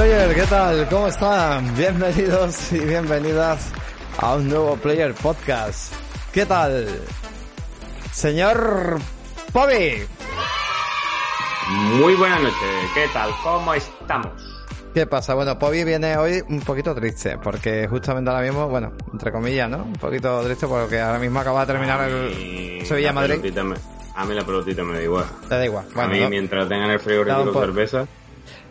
Player, ¿qué tal? ¿Cómo están? Bienvenidos y bienvenidas a un nuevo Player Podcast. ¿Qué tal? Señor Bobby. Muy buenas noches, ¿qué tal? ¿Cómo estamos? ¿Qué pasa? Bueno, Pobi viene hoy un poquito triste, porque justamente ahora mismo, bueno, entre comillas, ¿no? Un poquito triste porque ahora mismo acaba de terminar el Sevilla-Madrid. A mí la pelotita me da igual. Te da igual. a mí, mientras tengan el frigorífico cerveza...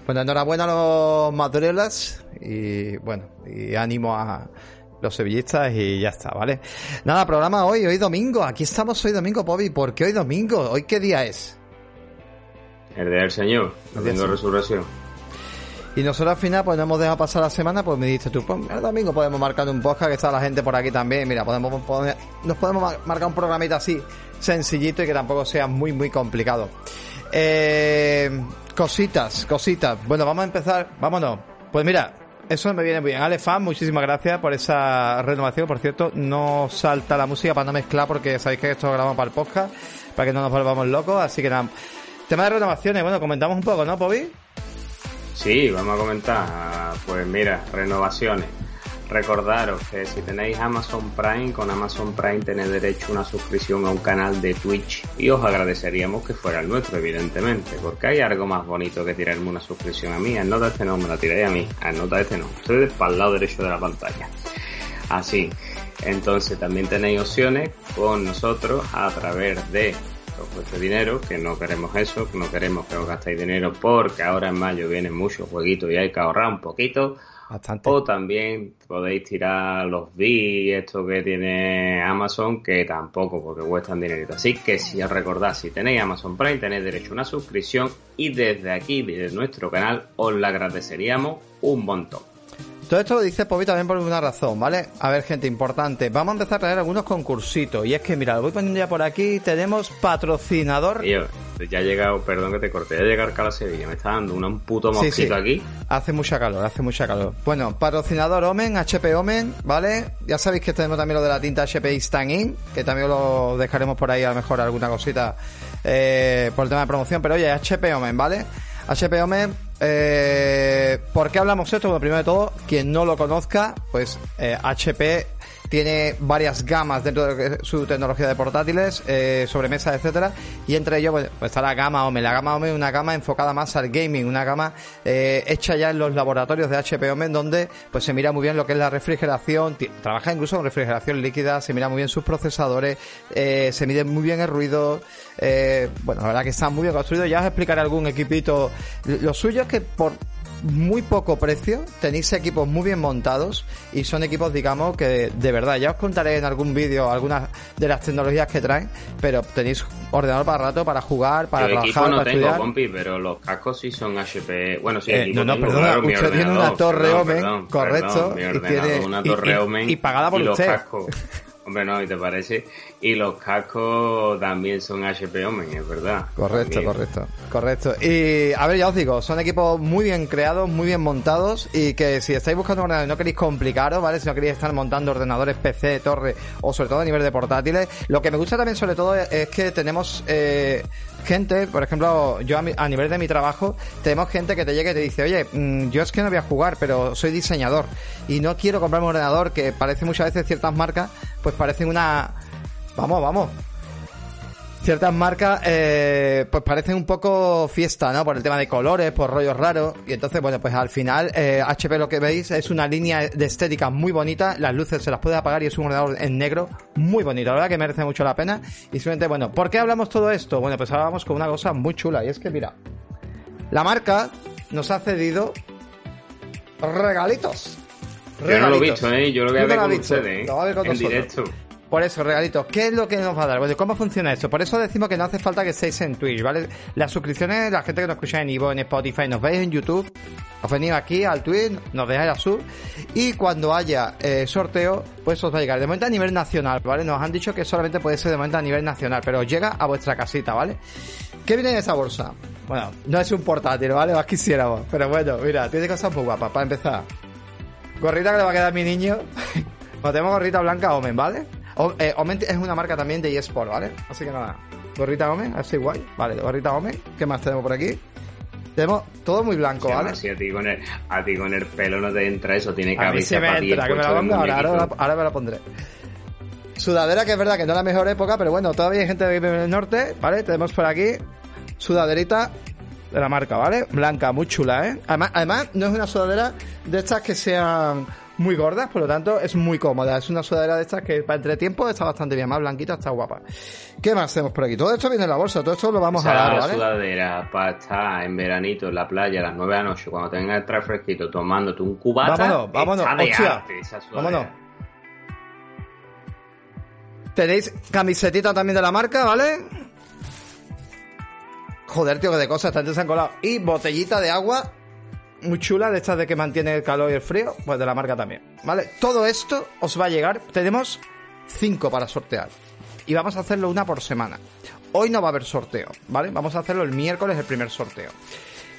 Bueno, enhorabuena a los madrileños y bueno, y ánimo a los sevillistas y ya está, ¿vale? Nada, programa hoy, hoy domingo. Aquí estamos hoy domingo, Bobby. ¿Por qué hoy domingo? ¿Hoy qué día es? El día del Señor, de resurrección. Y nosotros al final, pues no hemos dejado pasar la semana, pues me dices tú, pues el domingo podemos marcar un podcast, que está la gente por aquí también. Mira, podemos nos podemos marcar un programita así, sencillito y que tampoco sea muy, muy complicado. Eh, Cositas, cositas. Bueno, vamos a empezar. Vámonos. Pues mira, eso me viene muy bien. Ale Fan, muchísimas gracias por esa renovación. Por cierto, no salta la música para no mezclar porque sabéis que esto lo grabamos para el podcast, para que no nos volvamos locos. Así que nada. Tema de renovaciones, bueno, comentamos un poco, ¿no, Pobi? Sí, vamos a comentar. Pues mira, renovaciones. Recordaros que si tenéis Amazon Prime, con Amazon Prime tenéis derecho a una suscripción a un canal de Twitch y os agradeceríamos que fuera el nuestro, evidentemente, porque hay algo más bonito que tirarme una suscripción a mí. Anota este no, me la tiráis a mí. Anota este no. Estoy para el lado derecho de la pantalla. Así. Entonces también tenéis opciones con nosotros a través de vuestro dinero, que no queremos eso, que no queremos que os gastéis dinero porque ahora en mayo vienen muchos jueguitos y hay que ahorrar un poquito o también podéis tirar los B, esto que tiene Amazon, que tampoco, porque cuestan dinero. Así que si os recordad, si tenéis Amazon Prime, tenéis derecho a una suscripción y desde aquí, desde nuestro canal, os la agradeceríamos un montón. Todo esto lo dice Pobi también por una razón, ¿vale? A ver, gente importante. Vamos a empezar a traer algunos concursitos. Y es que, mira, lo voy poniendo ya por aquí. Tenemos patrocinador. Tío, ya ha llegado, perdón que te corté, ya llegado Cala Sevilla. Me está dando un puto mosquito aquí. Hace mucha calor, hace mucha calor. Bueno, patrocinador Omen, HP Omen, ¿vale? Ya sabéis que tenemos también lo de la tinta HP Instant In, que también lo dejaremos por ahí a lo mejor alguna cosita eh, por el tema de promoción. Pero oye, HP Omen, ¿vale? HP Omen eh, ¿Por qué hablamos esto? Bueno, primero de todo, quien no lo conozca, pues eh, HP tiene varias gamas dentro de su tecnología de portátiles, eh, sobremesa, etcétera, y entre ellos pues, está la gama OME. La gama OME es una gama enfocada más al gaming, una gama eh, hecha ya en los laboratorios de HP OME, donde pues se mira muy bien lo que es la refrigeración, trabaja incluso con refrigeración líquida, se mira muy bien sus procesadores, eh, se mide muy bien el ruido, eh, bueno, la verdad que está muy bien construido. Ya os explicaré algún equipito. Lo suyo es que por muy poco precio, tenéis equipos muy bien montados y son equipos, digamos, que de verdad, ya os contaré en algún vídeo algunas de las tecnologías que traen, pero tenéis ordenador para rato, para jugar, para Yo trabajar, equipo no para tengo, estudiar. compi, pero los cascos sí son HP. Bueno, sí, Eh, equipo no, no, tengo, perdona, usted tiene una ordenador, torre perdón, Omen, perdón, correcto, perdón, y ordenador, tiene- una y- torre y- Omen y pagada por y los usted. cascos. Hombre, no, ¿y te parece? Y los cascos también son HP Omen, es verdad. Correcto, También. correcto, correcto. Y a ver, ya os digo, son equipos muy bien creados, muy bien montados y que si estáis buscando un ordenador y no queréis complicaros, ¿vale? Si no queréis estar montando ordenadores PC, torre o sobre todo a nivel de portátiles, lo que me gusta también sobre todo es, es que tenemos eh, gente, por ejemplo, yo a, mi- a nivel de mi trabajo, tenemos gente que te llega y te dice, oye, mm, yo es que no voy a jugar, pero soy diseñador y no quiero comprarme un ordenador que parece muchas veces ciertas marcas, pues parecen una... Vamos, vamos, ciertas marcas eh, pues parecen un poco fiesta, ¿no? Por el tema de colores, por rollos raros. Y entonces, bueno, pues al final eh, HP lo que veis es una línea de estética muy bonita. Las luces se las puede apagar y es un ordenador en negro muy bonito. La verdad que merece mucho la pena. Y simplemente, bueno, ¿por qué hablamos todo esto? Bueno, pues hablamos con una cosa muy chula. Y es que, mira, la marca nos ha cedido regalitos. Yo no lo he Regalitos. visto, ¿eh? Yo lo voy a ver con ustedes, ¿eh? Lo vas a ver con En nosotros. directo. Por eso, regalitos, ¿qué es lo que nos va a dar? Bueno, ¿cómo funciona esto? Por eso decimos que no hace falta que estéis en Twitch, ¿vale? Las suscripciones, la gente que nos escucha en Ivo, en Spotify, nos veis en YouTube, os venís aquí al Twitch, nos dejáis a sub, y cuando haya eh, sorteo, pues os va a llegar. De momento a nivel nacional, ¿vale? Nos han dicho que solamente puede ser de momento a nivel nacional, pero llega a vuestra casita, ¿vale? ¿Qué viene en esa bolsa? Bueno, no es un portátil, ¿vale? Más quisiéramos, pero bueno, mira, tiene cosas muy guapas, para empezar. Gorrita que le va a quedar mi niño. Bueno, tenemos gorrita blanca Omen, ¿vale? O- eh, Omen es una marca también de eSport, ¿vale? Así que nada. Gorrita Omen, así guay. Vale, gorrita Omen. ¿Qué más tenemos por aquí? Tenemos todo muy blanco, ¿vale? a, ti con el, a ti con el pelo no te entra eso, tiene que mí se me entra, que me la pongo ahora, ahora, me la pondré. Sudadera, que es verdad que no es la mejor época, pero bueno, todavía hay gente que vive en el norte, ¿vale? Tenemos por aquí sudaderita de la marca, ¿vale? Blanca, muy chula, ¿eh? Además, además no es una sudadera de estas que sean muy gordas, por lo tanto es muy cómoda. Es una sudadera de estas que para entretiempo está bastante bien, más blanquita, está guapa. ¿Qué más hacemos por aquí? Todo esto viene en la bolsa, todo esto lo vamos a dar, ¿vale? sudadera para estar en veranito en la playa a las 9 de la noche, cuando tengas el traje fresquito, tomándote un cubata. Vámonos, vámonos, hostia. vámonos. Tenéis camisetita también de la marca, ¿vale? Joder, tío, que de cosas, tanto se han colado. Y botellita de agua muy chula, de estas de que mantiene el calor y el frío, pues de la marca también, ¿vale? Todo esto os va a llegar, tenemos cinco para sortear y vamos a hacerlo una por semana. Hoy no va a haber sorteo, ¿vale? Vamos a hacerlo el miércoles, el primer sorteo.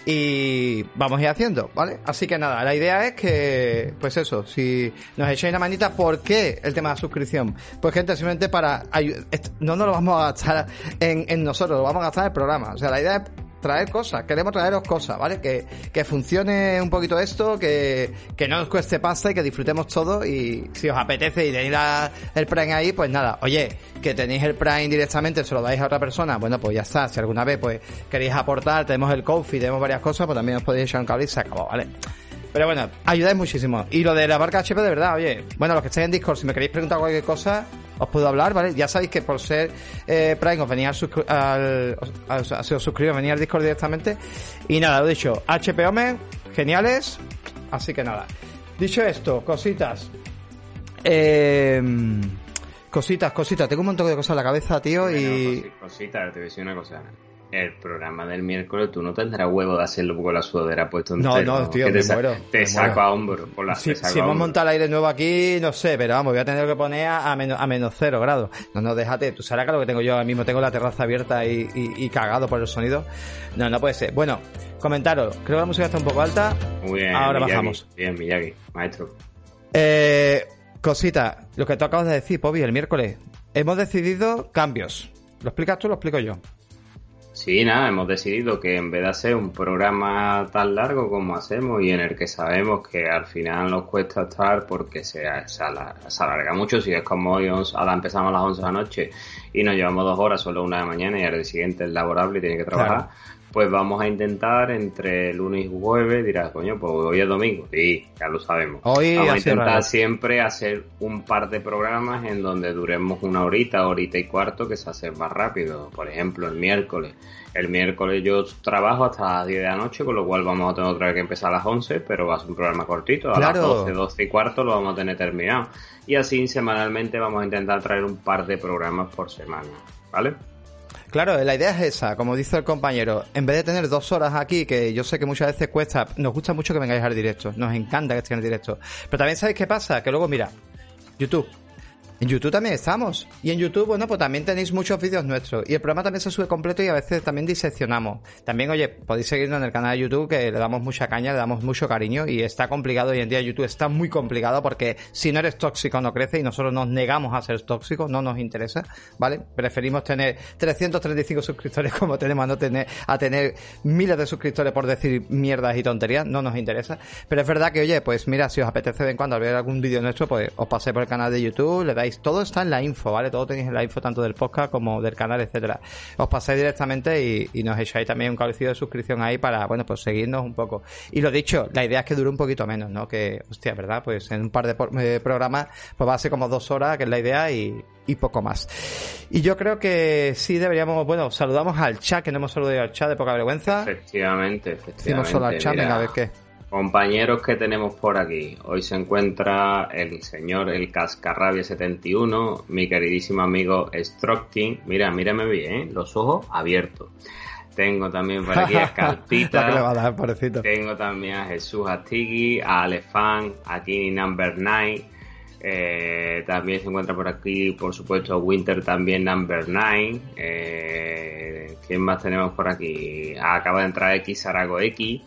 Y vamos a ir haciendo, ¿vale? Así que nada, la idea es que, pues eso, si nos echáis una manita, ¿por qué el tema de la suscripción? Pues gente, simplemente para... No nos lo vamos a gastar en, en nosotros, lo vamos a gastar en el programa. O sea, la idea es traer cosas, queremos traeros cosas, ¿vale? Que, que funcione un poquito esto, que, que no os cueste pasta y que disfrutemos todo y si os apetece y tenéis el Prime ahí, pues nada, oye, que tenéis el Prime directamente, se lo dais a otra persona, bueno, pues ya está, si alguna vez pues queréis aportar, tenemos el Coffee, tenemos varias cosas, pues también os podéis echar un cable y se acabó, ¿vale? Pero bueno, ayudáis muchísimo. Y lo de la marca HP, de verdad, oye, bueno, los que estéis en Discord, si me queréis preguntar cualquier cosa, os puedo hablar, ¿vale? Ya sabéis que por ser eh, Prime os venía al, al, se os suscribís, venía al Discord directamente. Y nada, lo dicho, HP Omen, geniales. Así que nada. Dicho esto, cositas. Eh, cositas, cositas. Tengo un montón de cosas en la cabeza, tío, y... Cositas, te voy a decir una cosa el programa del miércoles tú no tendrás huevo de hacerlo con la sudadera puesto No, no, tío, te, muero, te saco a hombro. Por la, si, si hemos montado el aire nuevo aquí, no sé, pero vamos, voy a tener que poner a menos, a menos cero grados. No, no, déjate, tú sabes que lo que tengo yo ahora mismo, tengo la terraza abierta y, y, cagado por el sonido. No, no puede ser. Bueno, comentaros, creo que la música está un poco alta. Muy bien, ahora bajamos. Bien, Miyagi, maestro. Eh, cosita, lo que tú acabas de decir, Pobi, el miércoles. Hemos decidido cambios. ¿Lo explicas tú o lo explico yo? Sí, nada, hemos decidido que en vez de hacer un programa tan largo como hacemos y en el que sabemos que al final nos cuesta estar porque se, se, alarga, mucho, si es como hoy ahora empezamos a las 11 de la noche y nos llevamos dos horas, solo una de mañana y al día siguiente es laborable y tiene que trabajar, pues vamos a intentar entre lunes y jueves, dirás, coño, pues hoy es domingo, sí, ya lo sabemos. Hoy vamos a intentar siempre hacer un par de programas en donde duremos una horita, horita y cuarto, que se hace más rápido. Por ejemplo, el miércoles. El miércoles yo trabajo hasta las 10 de la noche, con lo cual vamos a tener otra vez que empezar a las 11, pero va a ser un programa cortito. A las 12, 12 y cuarto lo vamos a tener terminado. Y así semanalmente vamos a intentar traer un par de programas por semana. ¿Vale? Claro, la idea es esa, como dice el compañero, en vez de tener dos horas aquí, que yo sé que muchas veces cuesta, nos gusta mucho que vengáis al directo, nos encanta que estéis en el directo, pero también sabéis qué pasa, que luego mira, YouTube, en YouTube también estamos. Y en YouTube, bueno, pues también tenéis muchos vídeos nuestros. Y el programa también se sube completo y a veces también diseccionamos. También, oye, podéis seguirnos en el canal de YouTube que le damos mucha caña, le damos mucho cariño y está complicado hoy en día. YouTube está muy complicado porque si no eres tóxico no crece y nosotros nos negamos a ser tóxicos, no nos interesa, ¿vale? Preferimos tener 335 suscriptores como tenemos a no tener, a tener miles de suscriptores por decir mierdas y tonterías, no nos interesa. Pero es verdad que, oye, pues mira, si os apetece de en cuando ver algún vídeo nuestro, pues os paséis por el canal de YouTube, le dais todo está en la info, ¿vale? Todo tenéis en la info tanto del podcast como del canal, etcétera. Os pasáis directamente y, nos echáis también un cabecillo de suscripción ahí para, bueno, pues seguirnos un poco. Y lo dicho, la idea es que dure un poquito menos, ¿no? Que, hostia, ¿verdad? Pues en un par de eh, programas, pues va a ser como dos horas, que es la idea, y, poco más. Y yo creo que sí deberíamos, bueno, saludamos al chat, que no hemos saludado al chat de poca vergüenza. Efectivamente, efectivamente. Decimos solo al chat, venga, a ver qué. Compañeros que tenemos por aquí. Hoy se encuentra el señor El Cascarrabia 71, mi queridísimo amigo Stroking. Mira, mírame bien, ¿eh? los ojos abiertos. Tengo también por aquí a Scalpita. Tengo también a Jesús Astigui, a Alefan, a Kini Number 9. Eh, también se encuentra por aquí, por supuesto, Winter también Number 9. Eh, ¿Quién más tenemos por aquí? acaba de entrar X Arago X.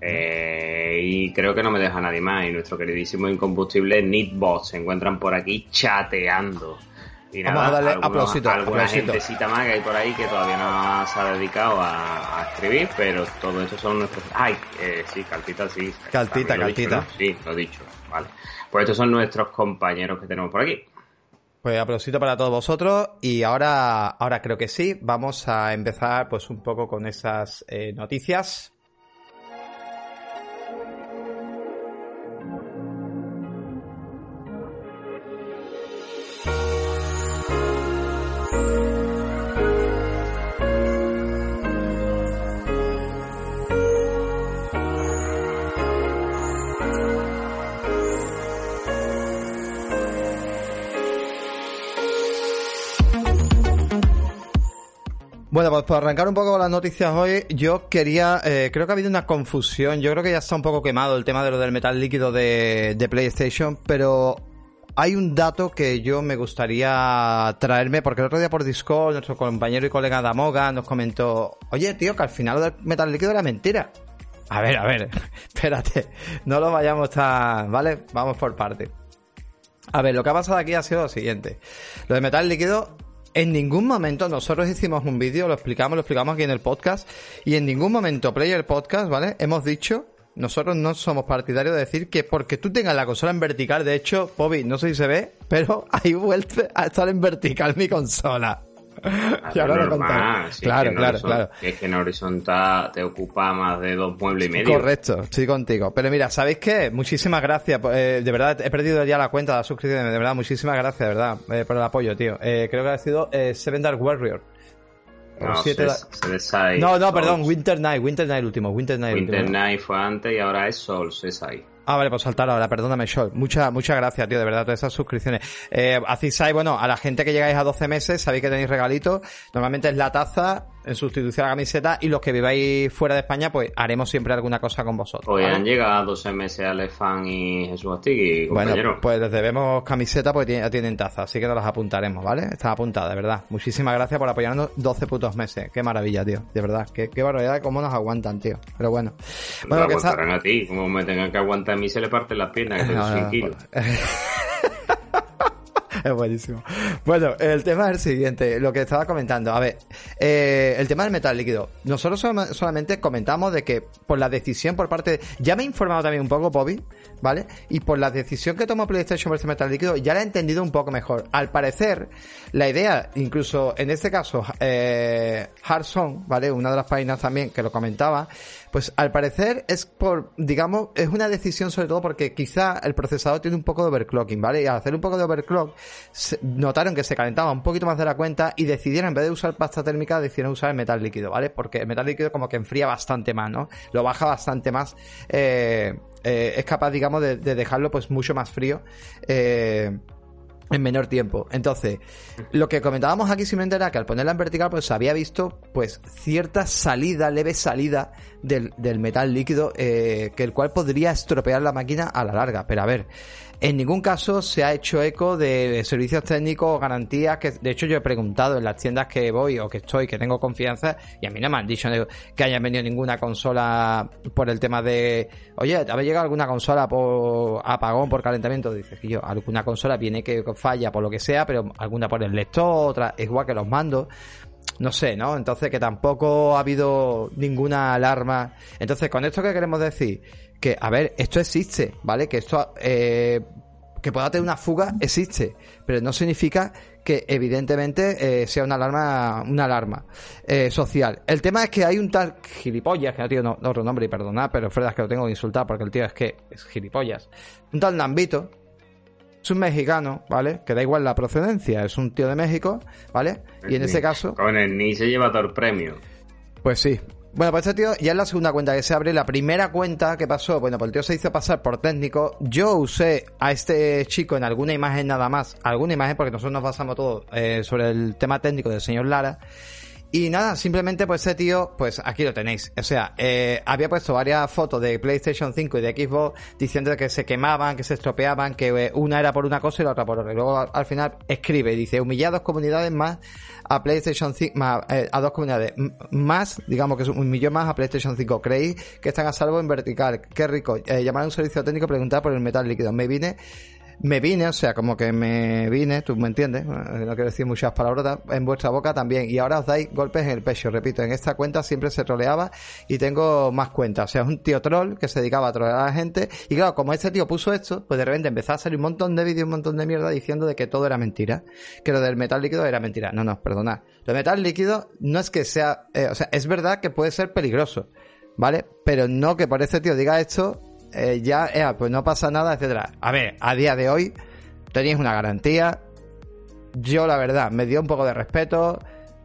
Eh, y creo que no me deja nadie más. Y nuestro queridísimo incombustible Nitbot se encuentran por aquí chateando. Y Vamos a darle algunos, alguna gentecita más que hay por ahí que todavía no se ha dedicado a, escribir, pero todo eso son nuestros... ¡Ay! Eh, sí, Caltita sí. Caltita, Caltita. Sí, lo he dicho. Vale. Pues estos son nuestros compañeros que tenemos por aquí. Pues aplausito para todos vosotros y ahora, ahora creo que sí, vamos a empezar pues un poco con esas eh, noticias. Bueno, pues para arrancar un poco con las noticias hoy, yo quería, eh, creo que ha habido una confusión, yo creo que ya está un poco quemado el tema de lo del metal líquido de, PlayStation, pero hay un dato que yo me gustaría traerme, porque el otro día por Discord nuestro compañero y colega Damoga nos comentó, oye tío, que al final lo del metal líquido era mentira. A ver, a ver, espérate, no lo vayamos tan, ¿vale? Vamos por parte. A ver, lo que ha pasado aquí ha sido lo siguiente. Lo de metal líquido en ningún momento nosotros hicimos un vídeo, lo explicamos, lo explicamos aquí en el podcast, y en ningún momento Player Podcast, ¿vale? Hemos dicho, nosotros no somos partidarios de decir que porque tú tengas la consola en vertical, de hecho, Bobby, no sé si se ve, pero hay vuelto a estar en vertical mi consola. y ahora lo claro, claro, claro. Es que en horizontal te ocupa más de dos muebles y medio. Correcto, estoy contigo. Pero mira, ¿sabéis qué? Muchísimas gracias. Eh, de verdad, he perdido ya la cuenta de la suscripción. De verdad, muchísimas gracias, de verdad, eh, por el apoyo, tío. Eh, creo que ha sido Seven Dark Warrior. No, se, no, no, perdón, Winter Night, Winter Night el último, Winter Night. Winter Night fue antes y ahora es Sol, ahí. Ah, vale, pues saltar ahora, perdóname, Shol. Muchas, muchas gracias, tío, de verdad, todas esas suscripciones. Eh, hacéis bueno, a la gente que llegáis a 12 meses, sabéis que tenéis regalitos. Normalmente es la taza, en sustitución a la camiseta y los que viváis fuera de España, pues haremos siempre alguna cosa con vosotros. Hoy han llegado 12 meses Alefan y Jesús Astigui, compañero. Bueno, pues les debemos camiseta porque ya tienen taza, así que nos las apuntaremos, ¿vale? Están apuntadas, de verdad. Muchísimas gracias por apoyarnos 12 putos meses. Qué maravilla, tío. De verdad, qué, qué barbaridad cómo nos aguantan, tío. Pero bueno. Bueno, que aguantarán a ti, como me tengan que aguantar a mí se le parten las piernas, que no, 100 kilos. buenísimo. Bueno, el tema es el siguiente, lo que estaba comentando. A ver, eh, el tema del metal líquido. Nosotros solamente comentamos de que por la decisión por parte... ya me he informado también un poco, Bobby, ¿vale? Y por la decisión que tomó PlayStation versus metal líquido, ya la he entendido un poco mejor. Al parecer, la idea, incluso en este caso, eh, ¿vale? Una de las páginas también que lo comentaba, pues al parecer es por, digamos, es una decisión sobre todo porque quizá el procesador tiene un poco de overclocking, ¿vale? Y al hacer un poco de overclock, notaron que se calentaba un poquito más de la cuenta y decidieron, en vez de usar pasta térmica, decidieron usar el metal líquido, ¿vale? Porque el metal líquido como que enfría bastante más, ¿no? Lo baja bastante más, eh, eh, es capaz, digamos, de, dejarlo pues mucho más frío. Eh, en menor tiempo. Entonces, lo que comentábamos aquí simplemente era que al ponerla en vertical, pues había visto, pues, cierta salida, leve salida del, del metal líquido, eh, que el cual podría estropear la máquina a la larga. Pero a ver, en ningún caso se ha hecho eco de servicios técnicos o garantías que, de hecho, yo he preguntado en las tiendas que voy o que estoy, que tengo confianza, y a mí no me han dicho que hayan venido ninguna consola por el tema de, oye, ¿ha llegado alguna consola por apagón, por calentamiento? Dices que yo, alguna consola viene que falla por lo que sea, pero alguna por el lector, otra, es igual que los mandos no sé, ¿no? Entonces que tampoco ha habido ninguna alarma. Entonces, con esto que queremos decir, que, a ver, esto existe, ¿vale? Que esto, eh, que pueda tener una fuga, existe, pero no significa que evidentemente eh, sea una alarma, una alarma eh, social. El tema es que hay un tal gilipollas, que no tiene otro nombre y perdonad, pero es verdad que lo tengo que insultar porque el tío es que es gilipollas. Un tal Nambito, es un mexicano, ¿vale? Que da igual la procedencia, es un tío de México, ¿vale? Y en ese caso... Con el ni se lleva todo el premio. Pues sí, bueno, pues este tío ya es la segunda cuenta que se abre. La primera cuenta que pasó, bueno, pues el tío se hizo pasar por técnico. Yo usé a este chico en alguna imagen nada más, alguna imagen porque nosotros nos basamos todo eh, sobre el tema técnico del señor Lara. Y nada, simplemente pues ese tío, pues aquí lo tenéis. O sea, eh, había puesto varias fotos de PlayStation 5 y de Xbox diciendo que se quemaban, que se estropeaban, que eh, una era por una cosa y la otra por otra. Y luego al, final escribe dice, humillados comunidades más a PlayStation 5, más, eh, a dos comunidades más, digamos que es un millón más a PlayStation 5. ¿Creéis que están a salvo en vertical? Qué rico. llamar a un servicio técnico, preguntar por el metal líquido. Me vine me vine, o sea, como que me vine, tú me entiendes, no quiero decir muchas palabras, en vuestra boca también, y ahora os dais golpes en el pecho, repito, en esta cuenta siempre se troleaba y tengo más cuentas, o sea, es un tío troll que se dedicaba a trolear a la gente, y claro, como este tío puso esto, pues de repente empezó a salir un montón de vídeos, un montón de mierda diciendo de que todo era mentira, que lo del metal líquido era mentira, no, no, perdonad, lo de metal líquido no es que sea, eh, o sea, es verdad que puede ser peligroso, ¿vale? Pero no que por este tío diga esto, eh, ya, pues no pasa nada, etcétera. A ver, a día de hoy tenéis una garantía. Yo, la verdad, me dio un poco de respeto.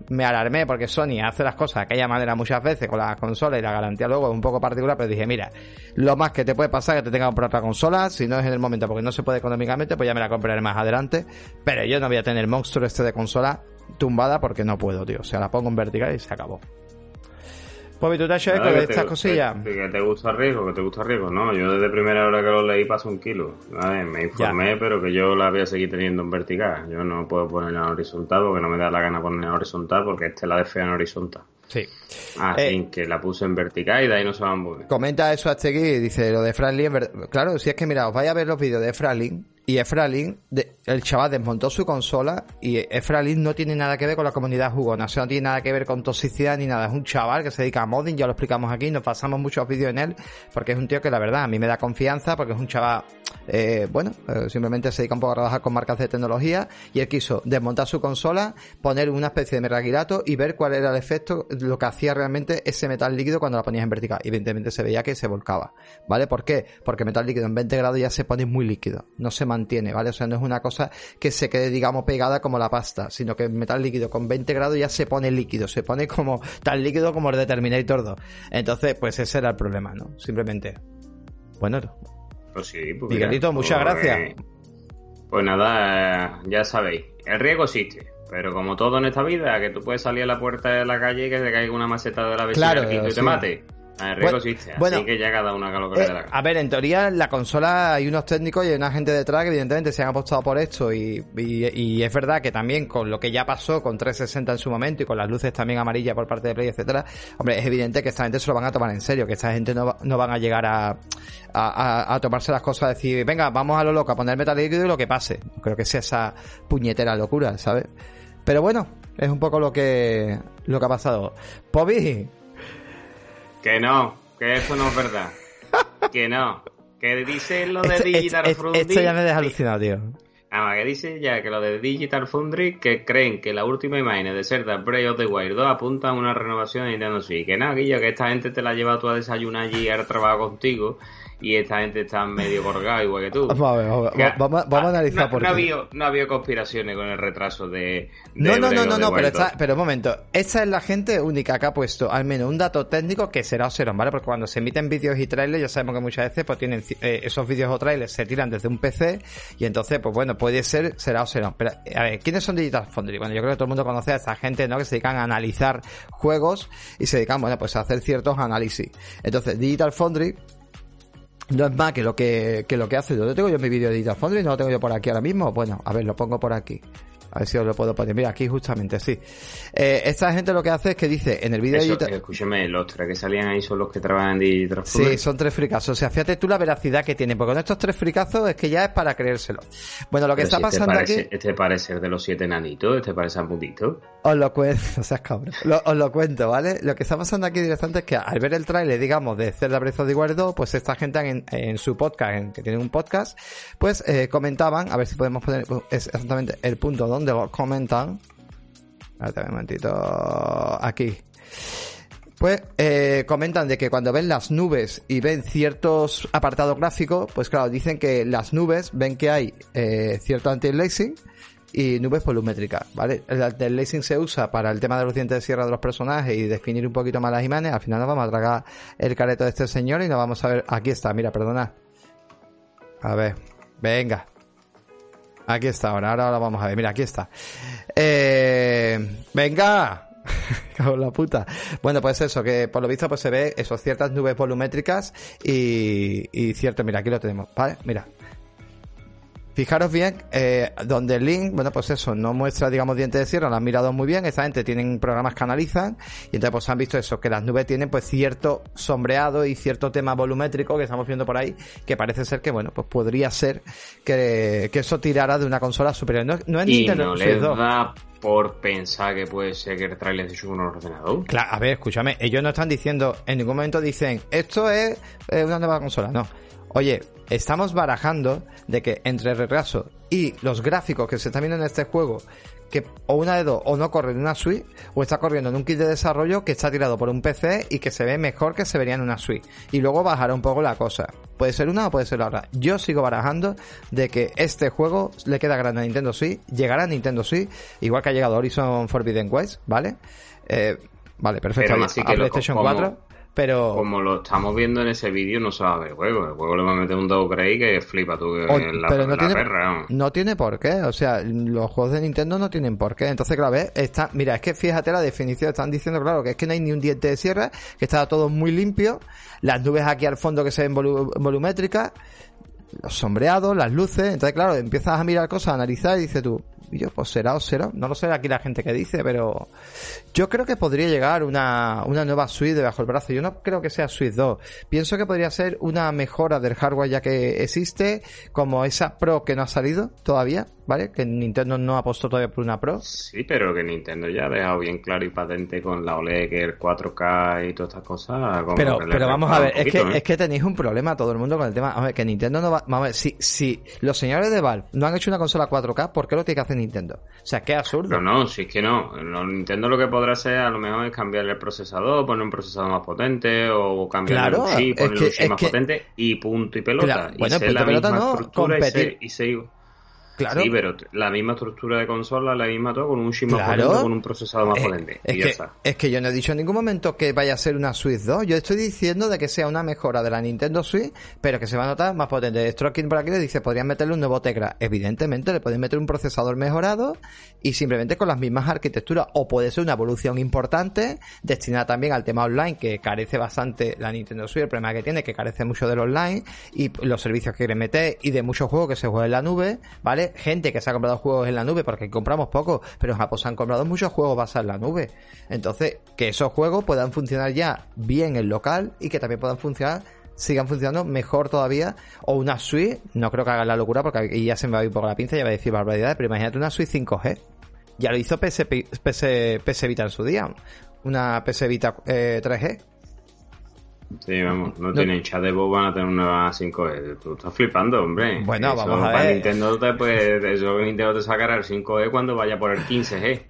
Me alarmé porque Sony hace las cosas de aquella manera muchas veces con las consolas y la garantía luego es un poco particular, pero dije, mira, lo más que te puede pasar es que te tenga que comprar otra consola, si no es en el momento porque no se puede económicamente, pues ya me la compraré más adelante, pero yo no voy a tener monstruo este de consola tumbada porque no puedo, tío. O sea, la pongo en vertical y se acabó. Pues tú te has hecho eco de estas cosillas. Que, te gusta riesgo, que te gusta riesgo. No, yo desde primera hora que lo leí paso un kilo. ver, Me informé, pero que yo la voy a seguir teniendo en vertical. Yo no puedo ponerla en horizontal porque no me da la gana ponerla en horizontal porque este la de fea en horizontal. Sí. Así eh, que la puse en vertical y de ahí no se van a Comenta eso a aquí, dice lo de Franklin. Claro, si es que mira, os vais a ver los vídeos de Franklin y Efralin, el chaval desmontó su consola y Efralin no tiene nada que ver con la comunidad jugona, o sea, no tiene nada que ver con toxicidad ni nada. Es un chaval que se dedica a modding, ya lo explicamos aquí, nos pasamos muchos vídeos en él, porque es un tío que la verdad a mí me da confianza, porque es un chaval, eh, bueno, eh, simplemente se dedica un poco a trabajar con marcas de tecnología y él quiso desmontar su consola, poner una especie de meraguirato y ver cuál era el efecto, lo que hacía realmente ese metal líquido cuando la ponías en vertical. Evidentemente se veía que se volcaba, ¿vale? ¿Por qué? Porque metal líquido en 20 grados ya se pone muy líquido, no se mantiene, ¿vale? O sea, no es una cosa que se quede, digamos, pegada como la pasta, sino que el metal líquido con 20 grados ya se pone líquido, se pone como tan líquido como el de Terminator 2. Entonces, pues ese era el problema, ¿no? Simplemente. Bueno. Pues sí, pues Miguelito, muchas pues, gracias. Pues nada, ya sabéis, el riesgo existe. Pero como todo en esta vida, que tú puedes salir a la puerta de la calle y que te caiga una maceta de la vecina claro, y te mate. El riesgo existe, así que ya cada uno haga lo que le dé la A ver, en teoría, la consola hay unos técnicos y hay una gente detrás que evidentemente se han apostado por esto y, y, es verdad que también con lo que ya pasó con 360 en su momento y con las luces también amarillas por parte de Play, etcétera, hombre, es evidente que esta gente se lo van a tomar en serio, que esta gente no, no van a llegar a, a, a, tomarse las cosas, a decir, venga, vamos a lo loco, a poner metal líquido y lo que pase. Creo que sea esa puñetera locura, ¿sabes? Pero bueno, es un poco lo que, lo que ha pasado. Pobi, que no, que eso no es verdad. que no. Que dice lo de Digital Foundry. Esto ya me deja alucinado, tío. Ah, que dice ya que lo de Digital Foundry que creen que la última imagen de Zelda Breath of the Wild 2 apunta a una renovación de Nintendo Switch. Que nada, Guilla, que esta gente te la ha llevado tú a desayunar allí al trabajo contigo y esta gente está medio colgada igual que tú. Vamos a ver, vamos, a, analizar por no qué. no ha habido conspiraciones con el retraso de. no, no, no, no, no, pero, pero un momento. Esta es la gente única que ha puesto al menos un dato técnico que será o será, ¿vale? Porque cuando se emiten vídeos y trailers, ya sabemos que muchas veces pues tienen eh, esos vídeos o trailers se tiran desde un PC y entonces, pues bueno, puede ser, será o será. Pero, a ver, ¿quiénes son Digital Foundry? Bueno, yo creo que todo el mundo conoce a esta gente, ¿no? Que se dedican a analizar juegos y se dedican, bueno, pues a hacer ciertos análisis. Entonces, Digital Foundry no es más que lo que, que lo que hace. Yo tengo yo mi vídeo de Digital? ¿No lo tengo yo por aquí ahora mismo? Bueno, a ver, lo pongo por aquí. A ver si os lo puedo poner. Mira, aquí justamente, sí. Eh, esta gente lo que hace es que dice en el vídeo de. Escúchame, los tres que salían ahí son los que trabajan Digital Sí, son tres fricazos. O sea, fíjate tú la veracidad que tienen, porque con estos tres fricazos es que ya es para creérselo. Bueno, lo que está este pasando aquí... Este parece de los siete nanitos, este parece Ambudito. Os lo cuento, o sea, cabrón. os lo cuento, ¿vale? Lo que está pasando aquí directamente es que al ver el trailer, digamos, de Zelda Breath of the Wild 2, pues esta gente en, en su podcast, en, que tienen un podcast, pues eh, comentaban, a ver si podemos poner exactamente el punto donde lo comentan un momentito. Aquí. Pues eh, comentan de que cuando ven las nubes y ven ciertos apartados gráficos, pues claro, dicen que las nubes ven que hay eh, cierto anti-lacing y nubes volumétricas, ¿vale? El anti-lacing se usa para el tema de los dientes de sierra de los personajes y definir un poquito más las imágenes. Al final nos vamos a tragar el careto de este señor y nos vamos a ver. Aquí está, mira, perdona. A ver, venga. Aquí está, ahora, ahora vamos a ver. Mira, aquí está. Eh, venga. la puta. Bueno, pues eso, que por lo visto pues se ve eso, ciertas nubes volumétricas y cierto, mira, aquí lo tenemos, ¿vale? Mira. Fijaros bien, eh, donde el link, bueno, pues eso, no muestra, digamos, dientes de sierra, lo han mirado muy bien, esta gente tienen programas que analizan, y entonces pues han visto eso, que las nubes tienen pues cierto sombreado y cierto tema volumétrico que estamos viendo por ahí, que parece ser que, bueno, pues podría ser que, que eso tirara de una consola superior. No, no es y Nintendo no les 2. da por pensar que puede ser que el trailer se suba un ordenador. Claro, a ver, escúchame, ellos no están diciendo, en ningún momento dicen, esto es eh, una nueva consola, no. Oye, estamos barajando de que entre el retraso y los gráficos que se están viendo en este juego, que o una de dos, o no corre en una Switch, o está corriendo en un kit de desarrollo que está tirado por un PC y que se ve mejor que se vería en una Switch. Y luego bajará un poco la cosa. Puede ser una o puede ser la otra. Yo sigo barajando de que este juego le queda grande a Nintendo Switch, llegará a Nintendo Switch, igual que ha llegado Horizon Forbidden West, ¿vale? Eh, vale, perfecto. A- PlayStation como- 4. Pero Como lo estamos viendo en ese vídeo, no se va a ver el juego. El juego le va a meter un downgrade que flipa tú que O- la, pero no la tiene, perra. no tiene por qué. O sea, los juegos de Nintendo no tienen por qué. Entonces, claro, ¿ves? Está, mira, es que fíjate la definición. Están diciendo, claro, que es que no hay ni un diente de sierra, que está todo muy limpio. Las nubes aquí al fondo que se ven volu- volumétricas. Los sombreados, las luces. Entonces, claro, empiezas a mirar cosas, a analizar y dices tú, y yo, pues será o será. No lo sé aquí la gente que dice, pero yo creo que podría llegar una, una nueva suite debajo del brazo. Yo no creo que sea Suite 2. Pienso que podría ser una mejora del hardware ya que existe, como esa Pro que no ha salido todavía, ¿vale? Que Nintendo no apostó todavía por una Pro. Sí, pero que Nintendo ya ha dejado bien claro y patente con la OLED, que el 4K y todas estas cosas. Pero, pero vamos a ver, es que, ¿eh? es que tenéis un problema todo el mundo con el tema. A ver, que Nintendo no va. Vamos a ver, si, si los señores de Valve no han hecho una consola 4K, ¿por qué lo tiene que hacer Nintendo? O sea, qué absurdo. No, no, si es que no. Nintendo lo que podrá hacer a lo mejor es cambiarle el procesador, poner un procesador más potente o cambiarle Claro, un chip, que- un chip más que- potente y punto y pelota. Claro, y ser punto la pelota misma no, estructura y competir. ser- y ser- Claro. Sí, pero la misma estructura de consola, la misma todo, con un chip más Claro. potente, con un procesador más potente. Es y ya que, está. es que yo no he dicho en ningún momento que vaya a ser una Switch 2. Yo estoy diciendo de que sea una mejora de la Nintendo Switch, pero que se va a notar más potente. Stroking por aquí le dice, podrían meterle un nuevo Tegra. Evidentemente, le pueden meter un procesador mejorado y simplemente con las mismas arquitecturas. O puede ser una evolución importante destinada también al tema online, que carece bastante la Nintendo Switch. El problema que tiene es que carece mucho del online y los servicios que quieren meter y de muchos juegos que se juegan en la nube, ¿vale? Gente que se ha comprado juegos en la nube porque compramos pocos, pero en Japón se han comprado muchos juegos basados en la nube. Entonces, que esos juegos puedan funcionar ya bien en local y que también puedan funcionar sigan funcionando mejor todavía o una Switch, no creo que hagan la locura porque ya se me va a ir poco la pinza y ya va a decir barbaridades, pero imagínate una Switch 5G. Ya lo hizo PS, PS, PS Vita en su día, una PS Vita eh, 3G. Sí, vamos, no, tienen chat de voz, van a tener una 5E. Tú estás flipando, hombre. Bueno, Eso vamos a ver. Nintendo te, pues, eso Nintendo te sacará el 5E cuando vaya por el 15G.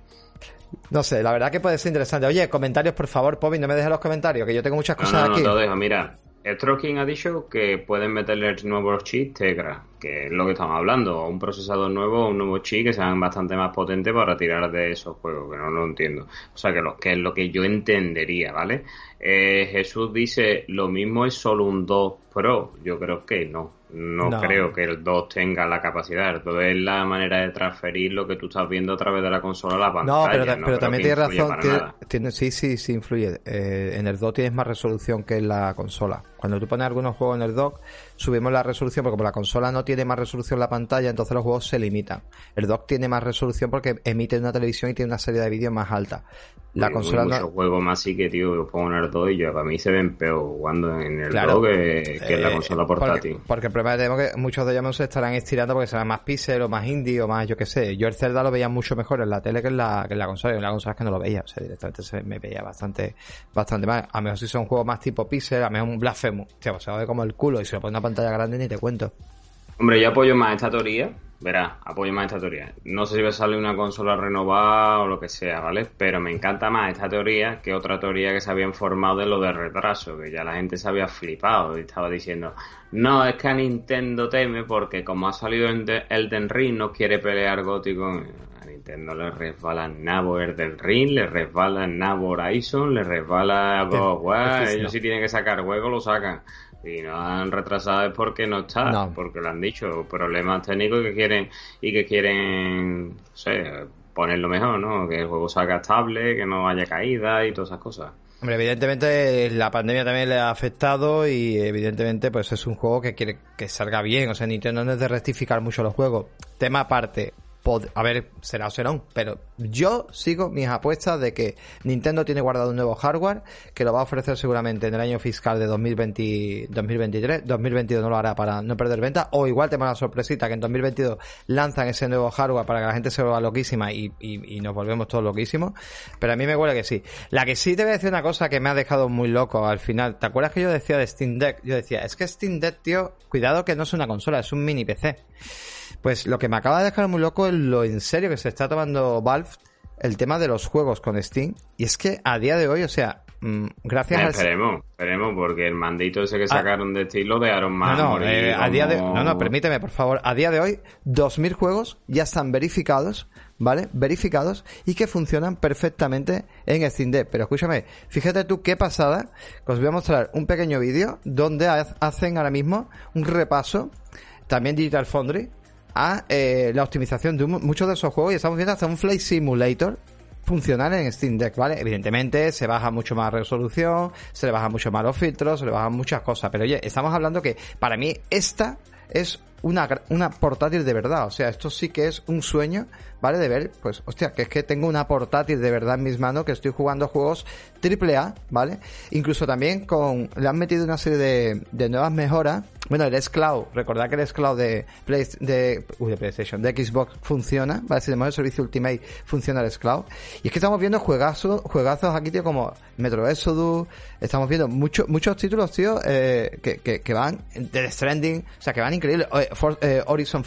No sé, la verdad que puede ser interesante. Oye, comentarios, por favor, Pobi, no me dejes los comentarios, que yo tengo muchas No, cosas no, no aquí. te lo dejo. Mira, Stroking ha dicho que pueden meterle el nuevo chip Tegra, que es lo que estamos hablando. Un procesador nuevo, un nuevo chip que sean bastante más potentes para tirar de esos juegos, que no lo entiendo. O sea, que, lo, que es lo que yo entendería, ¿vale? Eh, Jesús dice, lo mismo es solo un 2 Pro. Yo creo que no. No, No. creo que el 2 tenga la capacidad. El 2 es la manera de transferir lo que tú estás viendo a través de la consola a la pantalla. No, pero, no pero creo también tienes razón. Tiene, tiene- sí, sí, sí influye. Eh, en el dock tienes más resolución que en la consola. Cuando tú pones algunos juegos en el dock, subimos la resolución porque como la consola no tiene más resolución la pantalla, entonces los juegos se limitan. El dock tiene más resolución porque emite una televisión y tiene una serie de vídeos más alta. La consola muchos no... juegos más sí que, tío, yo pongo en el 2 y yo, para mí se ven peor jugando en el Claro. 2 que, que en la Eh, consola porque- portátil. Porque, el problema que tenemos es que muchos de ellos se estarán estirando porque serán más píxeles o más indie o más, yo qué sé. Yo el Zelda lo veía mucho mejor en la tele que en la, que en la consola. Y en la consola es que no lo veía. O sea, directamente se me veía bastante, bastante mal. A lo mejor si son juegos más tipo píxel, a lo mejor un Blasphemous. Pues se va a ver como el culo y si lo pone una pantalla grande ni te cuento. Hombre, yo apoyo más esta teoría. Verá, apoyo más esta teoría. No sé si va a salir una consola renovada o lo que sea, ¿vale? Pero me encanta más esta teoría que otra teoría que se había informado de lo de retraso, que ya la gente se había flipado y estaba diciendo, no, es que a Nintendo teme porque como ha salido el de- Elden Ring no quiere pelear Gotti con... A Nintendo le resbala nabo Elden Ring, le resbala nabo Horizon, le resbala God of War, ellos no. si tienen que sacar juego lo sacan. Y no han retrasado es porque no está, No. porque lo han dicho, problemas técnicos que quieren y que quieren, no sé, ponerlo mejor, ¿no? Que el juego salga estable, que no haya caída y todas esas cosas. Hombre, evidentemente la pandemia también le ha afectado y evidentemente pues es un juego que quiere que salga bien. O sea, Nintendo no es de rectificar mucho los juegos. Tema aparte, a ver, será o será pero yo sigo mis apuestas de que Nintendo tiene guardado un nuevo hardware que lo va a ofrecer seguramente en el año fiscal de 2020, 2023. 2022 no lo hará para no perder venta. O igual tenemos la sorpresita que en 2022 lanzan ese nuevo hardware para que la gente se vuelva loquísima y, y, nos volvemos todos loquísimos. Pero a mí me huele que sí. La que sí te voy a decir una cosa que me ha dejado muy loco al final. ¿Te acuerdas que yo decía de Steam Deck? Yo decía, es que Steam Deck, tío, cuidado que no es una consola, es un mini PC. Pues lo que me acaba de dejar muy loco es lo en serio que se está tomando Valve el tema de los juegos con Steam. Y es que a día de hoy, o sea, mm, gracias a... Esperemos, esperemos, porque el mandito ese que ah. sacaron de estilo de Aaron más. No, no, eh, a día de... no, no, permíteme, por favor. A día de hoy, 2.000 juegos ya están verificados, ¿vale? Verificados y que funcionan perfectamente en Steam Deck. Pero escúchame, fíjate tú qué pasada, os voy a mostrar un pequeño vídeo donde hacen ahora mismo un repaso, también Digital Foundry, a eh, la optimización de muchos de esos juegos y estamos viendo hasta un Flight Simulator funcional en Steam Deck, ¿vale? Evidentemente se baja mucho más resolución, se le baja mucho más los filtros, se le bajan muchas cosas, pero oye, estamos hablando que para mí esta es una, una portátil de verdad, o sea, esto sí que es un sueño, ¿vale? De ver, pues, hostia, que es que tengo una portátil de verdad en mis manos, que estoy jugando juegos triple A, ¿vale? Incluso también con, le han metido una serie de, de nuevas mejoras bueno, el S-Cloud, recordad que el S-Cloud de, de, PlayStation, de Xbox funciona, ¿vale? Si tenemos el servicio Ultimate, funciona el S-Cloud. Y es que estamos viendo juegazos, juegazos aquí, tío, como Metro Exodus, estamos viendo muchos muchos títulos, tío, eh, que, que, que, van, de Stranding, o sea, que van increíbles. Eh, eh, Horizon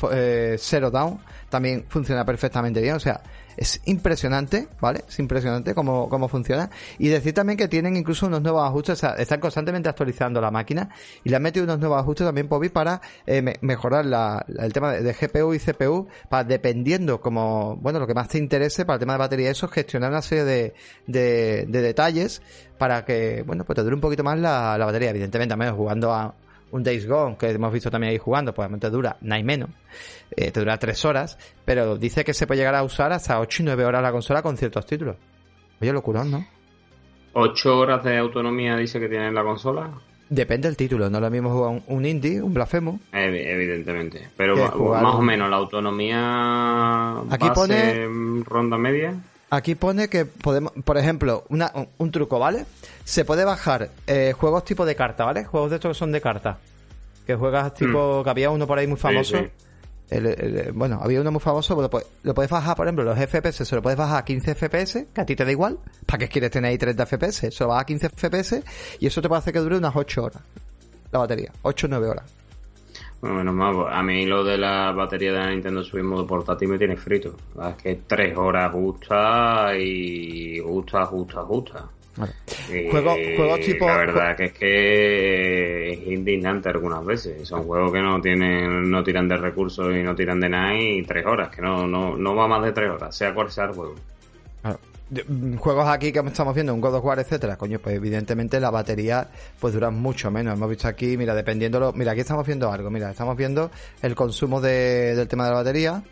Zero Dawn también funciona perfectamente bien, o sea, es impresionante, ¿vale? Es impresionante cómo, cómo funciona. Y decir también que tienen incluso unos nuevos ajustes, o sea, están constantemente actualizando la máquina y le han metido unos nuevos ajustes también, Bobby, para eh, mejorar la, el tema de, GPU y CPU, para dependiendo como, bueno, lo que más te interese para el tema de batería, eso, gestionar una serie de, de, de detalles para que, bueno, pues te dure un poquito más la, la batería. Evidentemente, también jugando a, un Days Gone, que hemos visto también ahí jugando, pues te dura nada y menos, eh, te dura 3 horas, pero dice que se puede llegar a usar hasta 8 y 9 horas la consola con ciertos títulos. Oye, locurón, ¿no? 8 horas de autonomía dice que tiene la consola. Depende del título, no lo mismo jugar un, indie, un blasfemo. evidentemente, pero más o menos la autonomía Aquí pone ronda media. Aquí pone que podemos, por ejemplo, una, un, truco, ¿vale? Se puede bajar eh, juegos tipo de carta, ¿vale? Juegos de estos que son de carta. Que juegas tipo, mm. que había uno por ahí muy famoso. bueno, había uno muy famoso, lo, lo, puedes bajar, por ejemplo, los FPS, se lo puedes bajar a 15 FPS, que a ti te da igual. ¿Para qué quieres tener ahí 30 FPS? Se lo bajas a 15 FPS y eso te puede hacer que dure unas 8 horas. La batería, 8 o 9 horas. Bueno, más, a mí lo de la batería de la Nintendo Switch modo portátil me tiene frito. Es que tres horas justa y justa, justa, justa. juegos tipo. La verdad que es que es indignante algunas veces. Son juegos que no tienen, no tiran de recursos y no tiran de nada y tres horas, que no, no, no va más de tres horas, sea cual sea el juego. Mm, juegos aquí que estamos viendo, un God of War, etcétera, coño, pues evidentemente la batería pues dura mucho menos. Hemos visto aquí, mira, dependiendo, mira, aquí estamos viendo algo, mira, estamos viendo el consumo de, del tema de la batería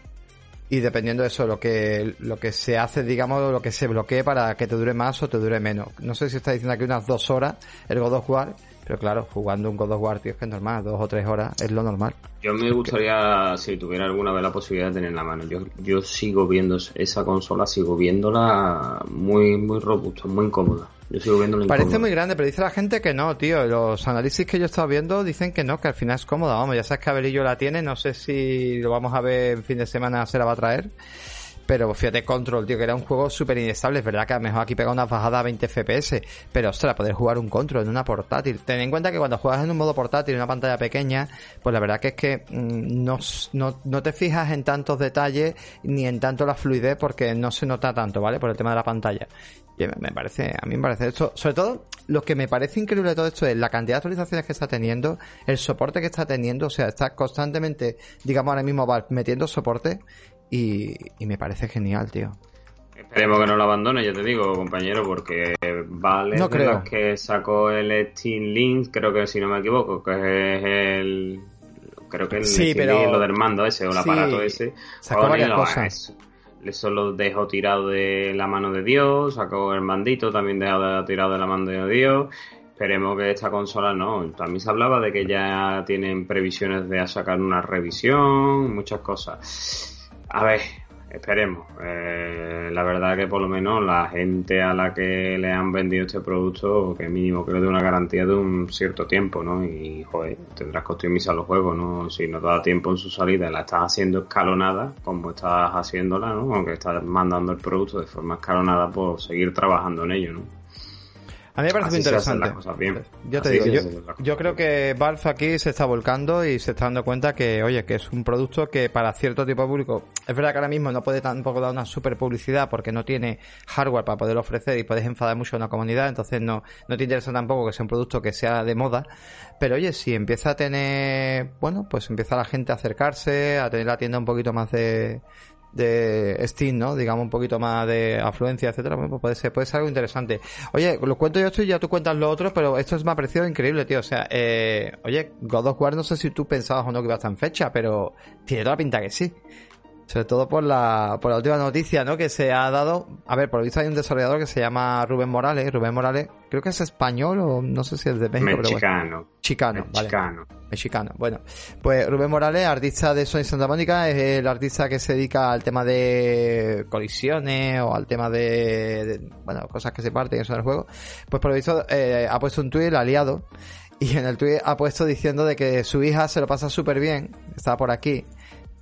y dependiendo de eso, lo que, lo que se hace, digamos, lo que se bloquee para que te dure más o te dure menos. No sé si está diciendo aquí unas dos horas el God of War, pero claro, jugando un God of War, tío, es que es normal, dos o tres horas es lo normal. Yo me gustaría, si tuviera alguna vez la posibilidad de tener en la mano, yo, yo sigo viendo esa consola, sigo viéndola muy, muy robusta, muy incómoda. Yo sigo viéndola Parece muy grande, pero dice la gente que no, tío. Los análisis que yo he estado viendo dicen que no, que al final es cómoda. Vamos, ya sabes que Abelillo la tiene, no sé si lo vamos a ver en fin de semana, se la va a traer. Pero fíjate, Control, tío, que era un juego súper inestable. Es verdad que a lo mejor aquí pega una bajada a 20 FPS. Pero, ostras, poder jugar un Control en una portátil. Ten en cuenta que cuando juegas en un modo portátil, en una pantalla pequeña, pues la verdad que es que mm, no, no, no te fijas en tantos detalles ni en tanto la fluidez porque no se nota tanto, ¿vale? Por el tema de la pantalla. Y me parece, a mí me parece esto, sobre todo, lo que me parece increíble de todo esto es la cantidad de actualizaciones que está teniendo, el soporte que está teniendo, o sea, está constantemente, digamos ahora mismo, metiendo soporte y, me parece genial, tío. Esperemos que no lo abandone, ya te digo, compañero, porque vale no creo. que sacó el Steam Link, creo que si no me equivoco, que es el creo que el sí, pero... lo del mando ese o el aparato ese. Sacó varias cosas eso lo dejó tirado de la mano de Dios, sacó el mandito, también dejó tirado de la mano de Dios. Esperemos que esta consola no. También se hablaba de que ya tienen previsiones de sacar una revisión, muchas cosas. A ver, Esperemos. Eh, la verdad que por lo menos la gente a la que le han vendido este producto, que mínimo creo de una garantía de un cierto tiempo, ¿no? Y, joder, tendrás que optimizar los juegos, ¿no? Si no te da tiempo en su salida la estás haciendo escalonada, como estás haciéndola, ¿no? Aunque estás mandando el producto de forma escalonada, pues seguir trabajando en ello, ¿no? A mí me parece muy interesante. Yo te digo, yo, creo que Valve aquí se está volcando y se está dando cuenta que, oye, que es un producto que para cierto tipo de público, es verdad que ahora mismo no puede tampoco dar una super publicidad porque no tiene hardware para poder ofrecer y puedes enfadar mucho a una comunidad, entonces no, no te interesa tampoco que sea un producto que sea de moda, pero oye, si empieza a tener, bueno, pues empieza la gente a acercarse, a tener la tienda un poquito más de, de Steam, ¿no? Digamos un poquito más de afluencia, etcétera, pues puede ser, puede ser algo interesante. Oye, lo cuento yo esto y ya tú cuentas lo otro, pero esto me ha parecido increíble, tío. O sea, eh, oye, God of War no sé si tú pensabas o no que iba a estar en fecha, pero tiene toda la pinta que sí. Sobre todo por la, por la última noticia, ¿no? Que se ha dado. A ver, por lo visto hay un desarrollador que se llama Rubén Morales. Rubén Morales, creo que es español o no sé si es de México. Mexicano. Chicano, Mexicano. Vale. Mexicano. Bueno, pues Rubén Morales, artista de Sony Santa Mónica, es el artista que se dedica al tema de colisiones o al tema de, bueno, cosas que se parten eso en el juego. Pues por lo visto eh, ha puesto un tweet aliado y en el tweet ha puesto diciendo de que su hija se lo pasa súper bien, está por aquí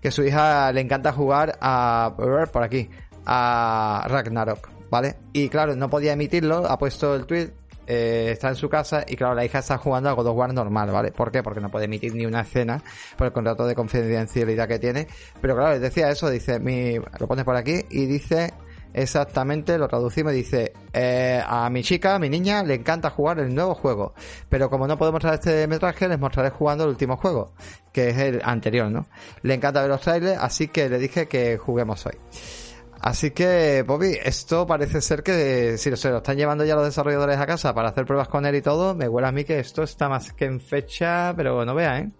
que su hija le encanta jugar a por aquí a Ragnarok, ¿vale? Y claro, no podía emitirlo, ha puesto el tweet, eh, está en su casa y claro, la hija está jugando a God of War normal, ¿vale? ¿Por qué? Porque no puede emitir ni una escena por el contrato de confidencialidad que tiene. Pero claro, decía eso, dice, mi, lo pones por aquí y dice Exactamente, lo traducimos y dice, eh, a mi chica, a mi niña, le encanta jugar el nuevo juego, pero como no puedo mostrar este metraje, les mostraré jugando el último juego, que es el anterior, ¿no? Le encanta ver los trailers, así que le dije que juguemos hoy. Así que, Bobby, esto parece ser que si se lo están llevando ya los desarrolladores a casa para hacer pruebas con él y todo, me huele a mí que esto está más que en fecha, pero no vea, ¿eh?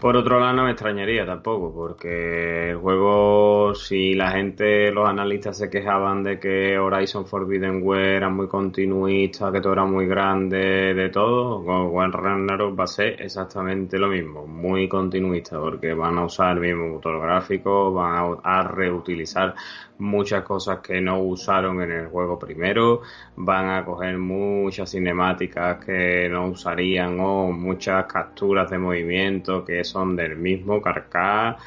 Por otro lado, no me extrañaría tampoco, porque el juego, si la gente, los analistas se quejaban de que Horizon Forbidden West era muy continuista, que todo era muy grande, de todo, con Ragnarok va a ser exactamente lo mismo, muy continuista, porque van a usar el mismo motor gráfico, van a reutilizar muchas cosas que no usaron en el juego primero, van a coger muchas cinemáticas que no usarían o muchas capturas de movimiento que son del mismo carcas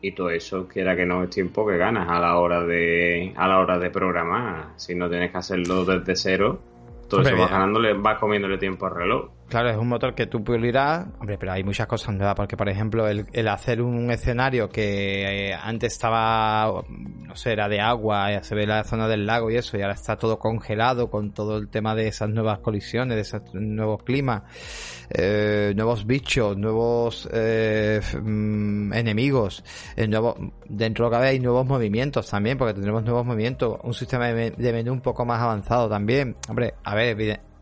y todo eso quiera que no es tiempo que ganas a la hora de a la hora de programar. Si no tienes que hacerlo desde cero todo eso vas ganándole vas comiéndole tiempo al reloj Claro, es un motor que tú pulirás, hombre, pero hay muchas cosas nuevas, porque por ejemplo el, el hacer un escenario que eh, antes estaba, no sé, era de agua, ya se ve la zona del lago y eso, y ahora está todo congelado con todo el tema de esas nuevas colisiones, de esos nuevos climas, eh, nuevos bichos, nuevos eh, mm, enemigos, eh, nuevo, dentro de lo que hay nuevos movimientos también, porque tendremos nuevos movimientos, un sistema de menú un poco más avanzado también, hombre, a ver,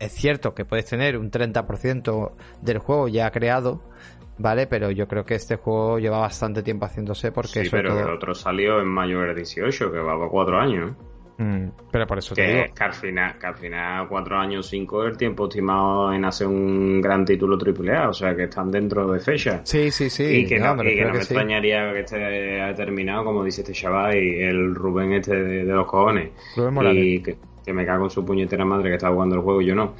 es cierto que puedes tener un 30% del juego ya creado, ¿vale? Pero yo creo que este juego lleva bastante tiempo haciéndose porque... Sí, pero el otro salió en mayo del 18, que va por cuatro años. Mm, pero por eso te digo. Que al final, que al final cuatro años, cinco es el tiempo estimado en hacer un gran título AAA, o sea que están dentro de fecha. Sí, sí, sí. Y que no, me extrañaría que esté terminado, como dice este chaval, y el Rubén este de, los cojones. Rubén Morales. Y que, que me cago en su puñetera madre que está jugando el juego y yo no.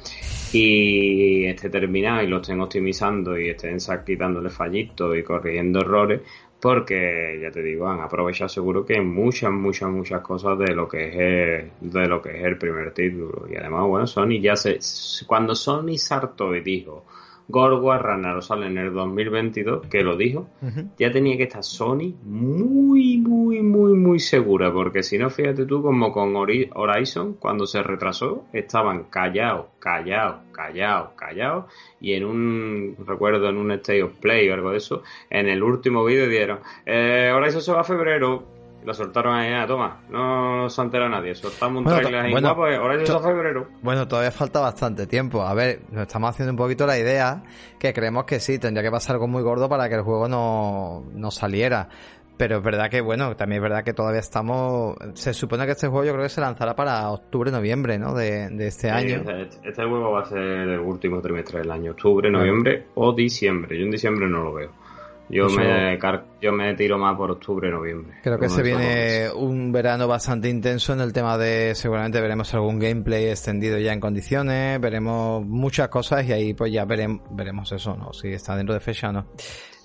Y esté terminado y lo estén optimizando y estén quitándole fallitos y corrigiendo errores, porque ya te digo, han aprovechado seguro que muchas, muchas, muchas cosas de lo que es el, de lo que es el primer título. Y además, bueno, Sony ya se, cuando Sony sartó y dijo, God War Ragnarok sale en el 2022, que lo dijo, ya tenía que estar Sony muy, muy, muy, muy segura, porque si no, fíjate tú, como con Horizon, cuando se retrasó, estaban callados, callados, callados, callados, y en un, recuerdo, en un State of Play o algo de eso, en el último vídeo dieron, eh, Horizon se va a febrero, lo soltaron ahí, ah, toma, no se entera nadie, soltamos un bueno, trailer ahí bueno, guapo, ahora es febrero. Bueno, todavía falta bastante tiempo. A ver, nos estamos haciendo un poquito la idea que creemos que sí, tendría que pasar algo muy gordo para que el juego no, no saliera. Pero es verdad que, bueno, también es verdad que todavía estamos. Se supone que este juego yo creo que se lanzará para octubre, noviembre, ¿no? De, este año. Este, este, juego va a ser el último trimestre del año, octubre, noviembre o diciembre. Yo en diciembre no lo veo. Yo me, yo me tiro más por octubre, noviembre. Creo que se viene un verano bastante intenso en el tema de, seguramente veremos algún gameplay extendido ya en condiciones, veremos muchas cosas y ahí pues ya veremos, veremos eso, ¿no? Si está dentro de fecha no.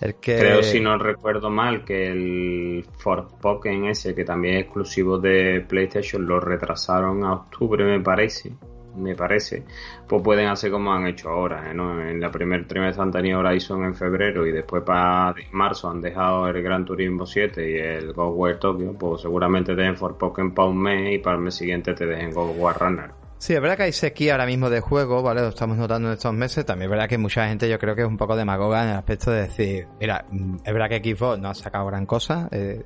El que... Creo, si no recuerdo mal, que el Forspoken ese, que también es exclusivo de PlayStation, lo retrasaron a octubre, me parece me parece, pues pueden hacer como han hecho ahora, ¿eh? ¿no? En la primer trimestre han tenido Horizon en febrero y después para marzo han dejado el Gran Turismo 7 y el God War Tokyo, pues seguramente te den Pokémon para un mes y para el mes siguiente te dejen God War Runner. Sí, es verdad que hay sequía ahora mismo de juego, ¿vale? Lo estamos notando en estos meses. También es verdad que mucha gente yo creo que es un poco demagoga en el aspecto de decir, mira, mm, es verdad que Xbox no ha sacado gran cosa. Eh,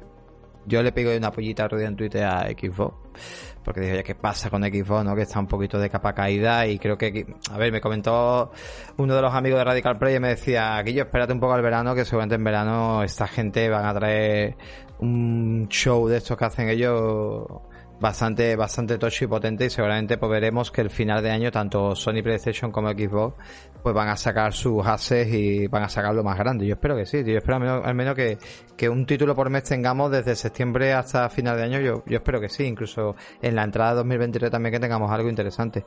yo le pego una pollita rodilla en Twitter a Xbox porque dije, oye, ¿qué pasa con Xbox, no? Que está un poquito de capa caída y creo que, a ver, me comentó uno de los amigos de Radical Play y me decía, yo espérate un poco al verano, que seguramente en verano esta gente van a traer un show de estos que hacen ellos bastante, bastante tocho y potente y seguramente pues veremos que el final de año tanto Sony PlayStation como Xbox pues van a sacar sus ases y van a sacarlo más grande. Yo espero que sí, yo espero al menos, que, que, un título por mes tengamos desde septiembre hasta final de año, yo, yo espero que sí, incluso en la entrada de 2023 también que tengamos algo interesante.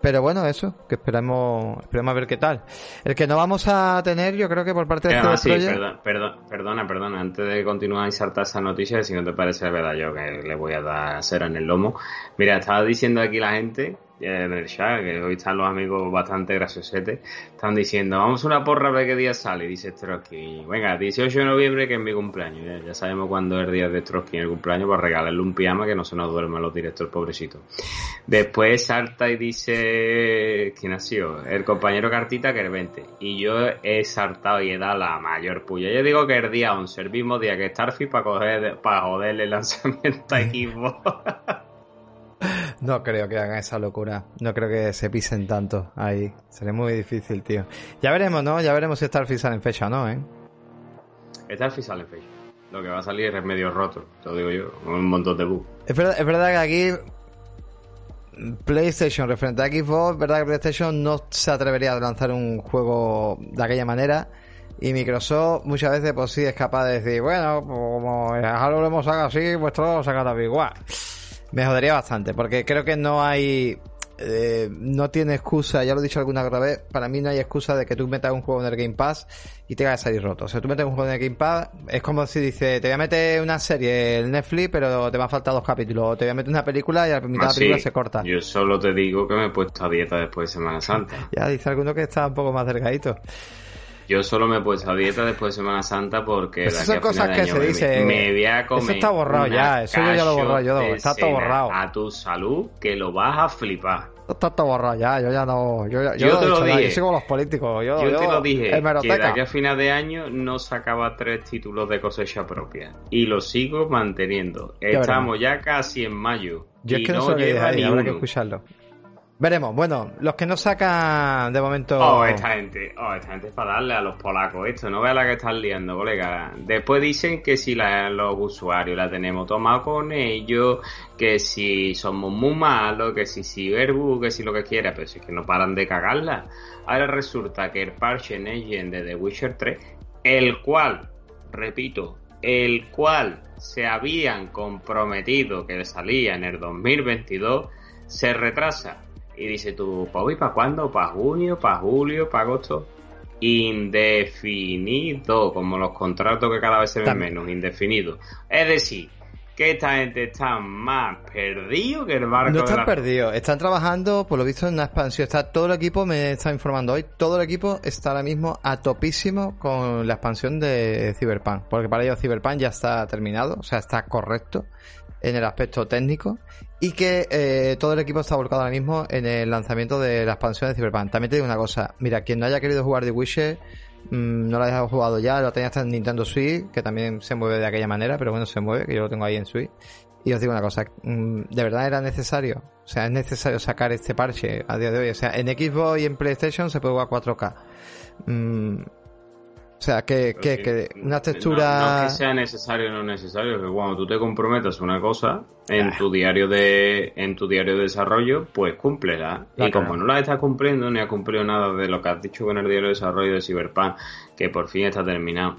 Pero bueno, eso, que esperemos, esperemos a ver qué tal. El que no vamos a tener, yo creo que por parte de este sí, perdona, perdona, antes de continuar y saltar esa noticia, si no te parece verdad yo que le voy a dar cera en el lomo. Mira, estaba diciendo aquí la gente en el chat, que hoy están los amigos bastante graciosetes, están diciendo, vamos a una porra a ver qué día sale, dice Trotsky. Venga, 18 de noviembre que es mi cumpleaños, ya, sabemos cuándo es el día de Trotsky en el cumpleaños, para regalarle un pijama que no se nos duerme los directores, pobrecito. Después salta y dice, ¿quién ha sido? El compañero Cartita que el 20. Y yo he saltado y he dado la mayor puya. Yo digo que el día 11, el mismo día que Starfield para coger, para joderle el lanzamiento a equipo. No creo que hagan esa locura. No creo que se pisen tanto ahí. Sería muy difícil, tío. Ya veremos, ¿no? Ya veremos si Starfield sale en fecha o no, ¿eh? Starfield sale en fecha. Lo que va a salir es medio roto, te lo digo yo. Un montón de bugs. Es verdad, es verdad que aquí PlayStation referente a Xbox, verdad que PlayStation no se atrevería a lanzar un juego de aquella manera. Y Microsoft muchas veces pues sí es capaz de decir, bueno, pues, como Halo lo hemos sacado así, vuestro lo saca también igual. Me jodería bastante, porque creo que no hay. Eh, no tiene excusa, ya lo he dicho alguna otra vez, para mí no hay excusa de que tú metas un juego en el Game Pass y te vaya a salir roto. O sea, tú metes un juego en el Game Pass, es como si dice, te voy a meter una serie en Netflix, pero te va a faltar dos capítulos. O te voy a meter una película y a la mitad de la ah, película se corta. Yo solo te digo que me he puesto a dieta después de Semana Santa. ya dice alguno que está un poco más delgadito. Yo solo me he puesto a dieta después de Semana Santa porque Esas son cosas que se dice. Me, voy a comer. Eso está borrado ya, eso yo ya lo he borrado yo. Está todo borrado. A tu salud que lo vas a flipar. Está todo borrado ya, yo ya no. Yo, yo, te lo dije. yo soy como los políticos. Yo, yo te lo dije. Que de aquí a final de año no sacaba tres títulos de cosecha propia. Y lo sigo manteniendo. Estamos ya casi en mayo. Yo y es que no, lleva ni habrá que escucharlo. Veremos, bueno, los que no sacan de momento. Oh, esta gente, oh, esta gente es para darle a los polacos esto, no veas la que están liando, colega. Después dicen que si los usuarios la tenemos tomado con ellos, que si somos muy malos, que si Cyberbug, que si lo que quiera, pero si es que no paran de cagarla. Ahora resulta que el parche Engine de The Witcher 3, el cual, repito, el cual se habían comprometido que salía en el 2022, se retrasa y dice tú, ¿y para cuándo? ¿Para junio? ¿Para julio? ¿Para agosto? Indefinido, como los contratos que cada vez se ven menos, indefinido. Es decir, que esta gente está más perdido que el barco. No están perdidos, están trabajando, por lo visto, en una expansión. Está todo el equipo, me está informando hoy, todo el equipo está ahora mismo a topísimo con la expansión de Cyberpunk. Porque para ellos Cyberpunk ya está terminado, o sea, está correcto en el aspecto técnico y que eh, todo el equipo está volcado ahora mismo en el lanzamiento de la expansión de Cyberpunk. También te digo una cosa, mira, quien no haya querido jugar The Witcher, mmm, no lo haya jugado ya, lo tenía hasta en Nintendo Switch, que también se mueve de aquella manera, pero bueno, se mueve, que yo lo tengo ahí en Switch. Y os digo una cosa, mm, ¿de verdad era necesario? O sea, es necesario sacar este parche a día de hoy. O sea, en Xbox y en PlayStation se puede jugar 4K. Mm, O sea, que, que, que una textura... No, que sea necesario o no necesario, que cuando tú te comprometas una cosa en ah. tu diario de en tu diario de desarrollo, pues cúmplela. y como no la estás cumpliendo, ni has cumplido nada de lo que has dicho con el diario de desarrollo de Cyberpunk, que por fin está terminado,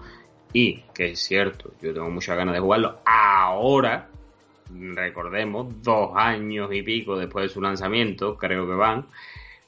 y que es cierto, yo tengo muchas ganas de jugarlo ahora, recordemos, dos años y pico después de su lanzamiento, creo que van,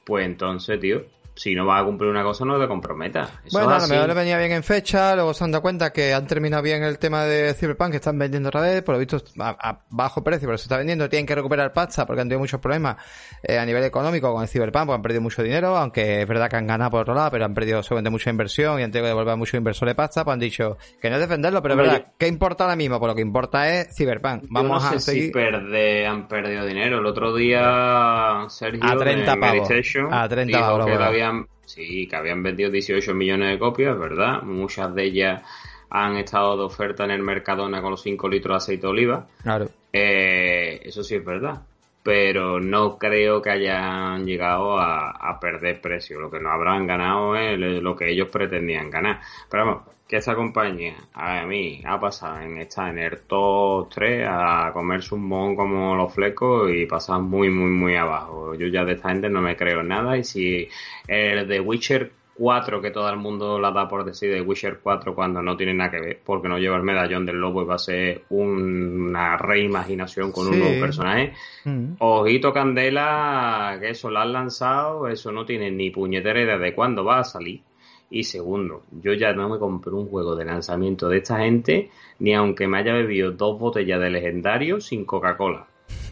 pues entonces, tío, si no vas a cumplir una cosa, no te comprometas. bueno, a lo mejor le venía bien en fecha, luego se han dado cuenta que han terminado bien el tema de Cyberpunk, que están vendiendo otra vez, por lo visto a, bajo precio, pero se está vendiendo, tienen que recuperar pasta porque han tenido muchos problemas eh, a nivel económico con el Cyberpunk, porque han perdido mucho dinero, aunque es verdad que han ganado por otro lado, pero han perdido seguramente mucha inversión y han tenido que devolver a muchos inversores pasta, pues han dicho que no es defenderlo, pero es verdad, ¿qué importa ahora mismo? Pues lo que importa es Cyberpunk. Vamos no sé a seguir. Si han perdido dinero. El otro día Sergio a 30 pavos. A 30 pavos. Habían Sí, que habían vendido 18 millones de copias, ¿verdad? Muchas de ellas han estado de oferta en el Mercadona con los 5 litros de aceite de oliva. Claro. Eh, eso sí es verdad. Pero no creo que hayan llegado a, perder precio. Lo que no habrán ganado es lo que ellos pretendían ganar. Pero vamos, que esta compañía a mí ha pasado en estar en el top 3 a comerse un mon como los flecos y pasar muy muy muy abajo. Yo ya de esta gente no me creo nada y si el de Witcher 4 que todo el mundo la da por decir de Witcher 4 cuando no tiene nada que ver porque no lleva el medallón del lobo y va a ser una reimaginación con un nuevo personaje. Mm. Ojito Candela, que eso lo han lanzado, eso no tiene ni puñetera idea de cuándo va a salir y segundo, yo ya no me compré un juego de lanzamiento de esta gente, ni aunque me haya bebido dos botellas de legendario sin Coca-Cola.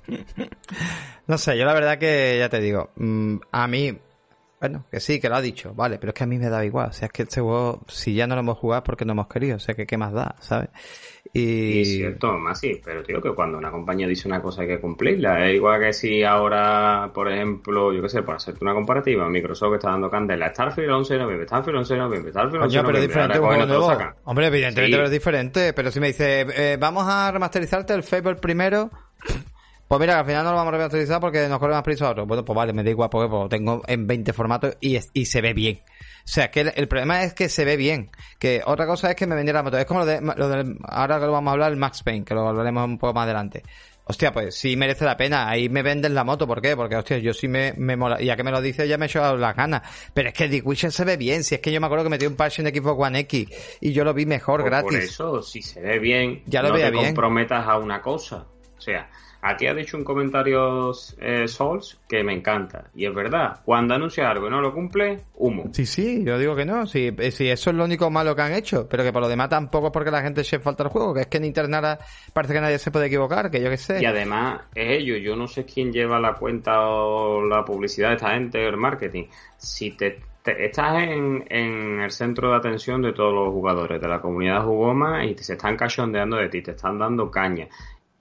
no sé, yo la verdad que ya te digo, mm, a mí, bueno, que sí, que lo ha dicho, vale, pero es que a mí me da igual. O sea, es que este juego, si ya no lo hemos jugado, porque no hemos querido. O sea, que qué más da, ¿sabes? Y... Es cierto, más sí, pero tío, que cuando una compañía dice una cosa hay que cumplirla. Es igual que si ahora, por ejemplo, yo qué sé, para hacerte una comparativa, Microsoft está dando candela. Starfield 11 de noviembre, Starfield 11 de noviembre, Starfield 11 de pero es diferente un juego. Hombre, evidentemente es diferente, pero si me dice, eh, vamos a remasterizarte el Fable primero... Pues mira, al final no lo vamos a remasterizar porque nos corre más prisa otro. Bueno, pues vale, me da igual porque lo tengo en 20 formatos y, y se ve bien. O sea, que el, problema es que se ve bien. Que otra cosa es que me vendiera la moto. Es como lo de, lo de, ahora que lo vamos a hablar, el Max Payne, que lo hablaremos un poco más adelante. Hostia, pues sí merece la pena. Ahí me venden la moto. ¿Por qué? Porque, hostia, yo sí me, me mola. Ya que me lo dice, ya me he hecho las ganas. Pero es que The Witcher se ve bien. Si es que yo me acuerdo que metí un parche en Xbox One X y yo lo vi mejor pues gratis. Por eso, si se ve bien, ya lo no te comprometas a una cosa. O sea, Aquí ha dicho un comentario eh, Sols que me encanta. Y es verdad, cuando anuncia algo y no lo cumple, humo. Sí, sí, yo digo que no. Si, eh, si eso es lo único malo que han hecho, pero que por lo demás tampoco es porque la gente se falta el juego, que es que en internet parece que nadie se puede equivocar, que yo qué sé. Y además es ello, yo no sé quién lleva la cuenta o la publicidad de esta gente o el marketing. Si te, estás en, en, el centro de atención de todos los jugadores de la comunidad jugoma y te, se están cachondeando de ti, te están dando caña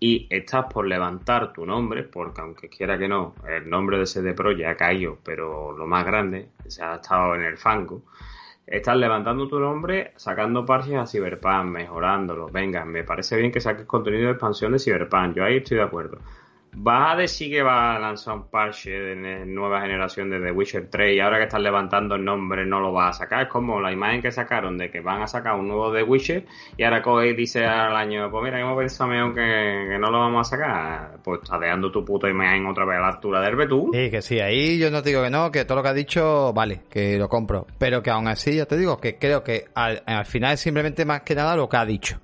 y estás por levantar tu nombre, porque aunque quiera que no, el nombre de CD Pro ya ha caído, pero lo más grande, se ha estado en el fango, estás levantando tu nombre, sacando parches a Cyberpunk, mejorándolo. Venga, me parece bien que saques contenido de expansión de Cyberpunk, yo ahí estoy de acuerdo. ¿Vas a decir que va a lanzar un parche de nueva generación de The Witcher 3 y ahora que están levantando el nombre no lo vas a sacar? Es como la imagen que sacaron de que van a sacar un nuevo The Witcher y ahora y dice al año, pues mira, hemos pensado que, que no lo vamos a sacar. Pues está dejando tu puta imagen otra vez a la altura del betún. Sí, que sí, ahí yo no te digo que no, que todo lo que ha dicho, vale, que lo compro. Pero que aún así, ya te digo, que creo que al, al final es simplemente más que nada lo que ha dicho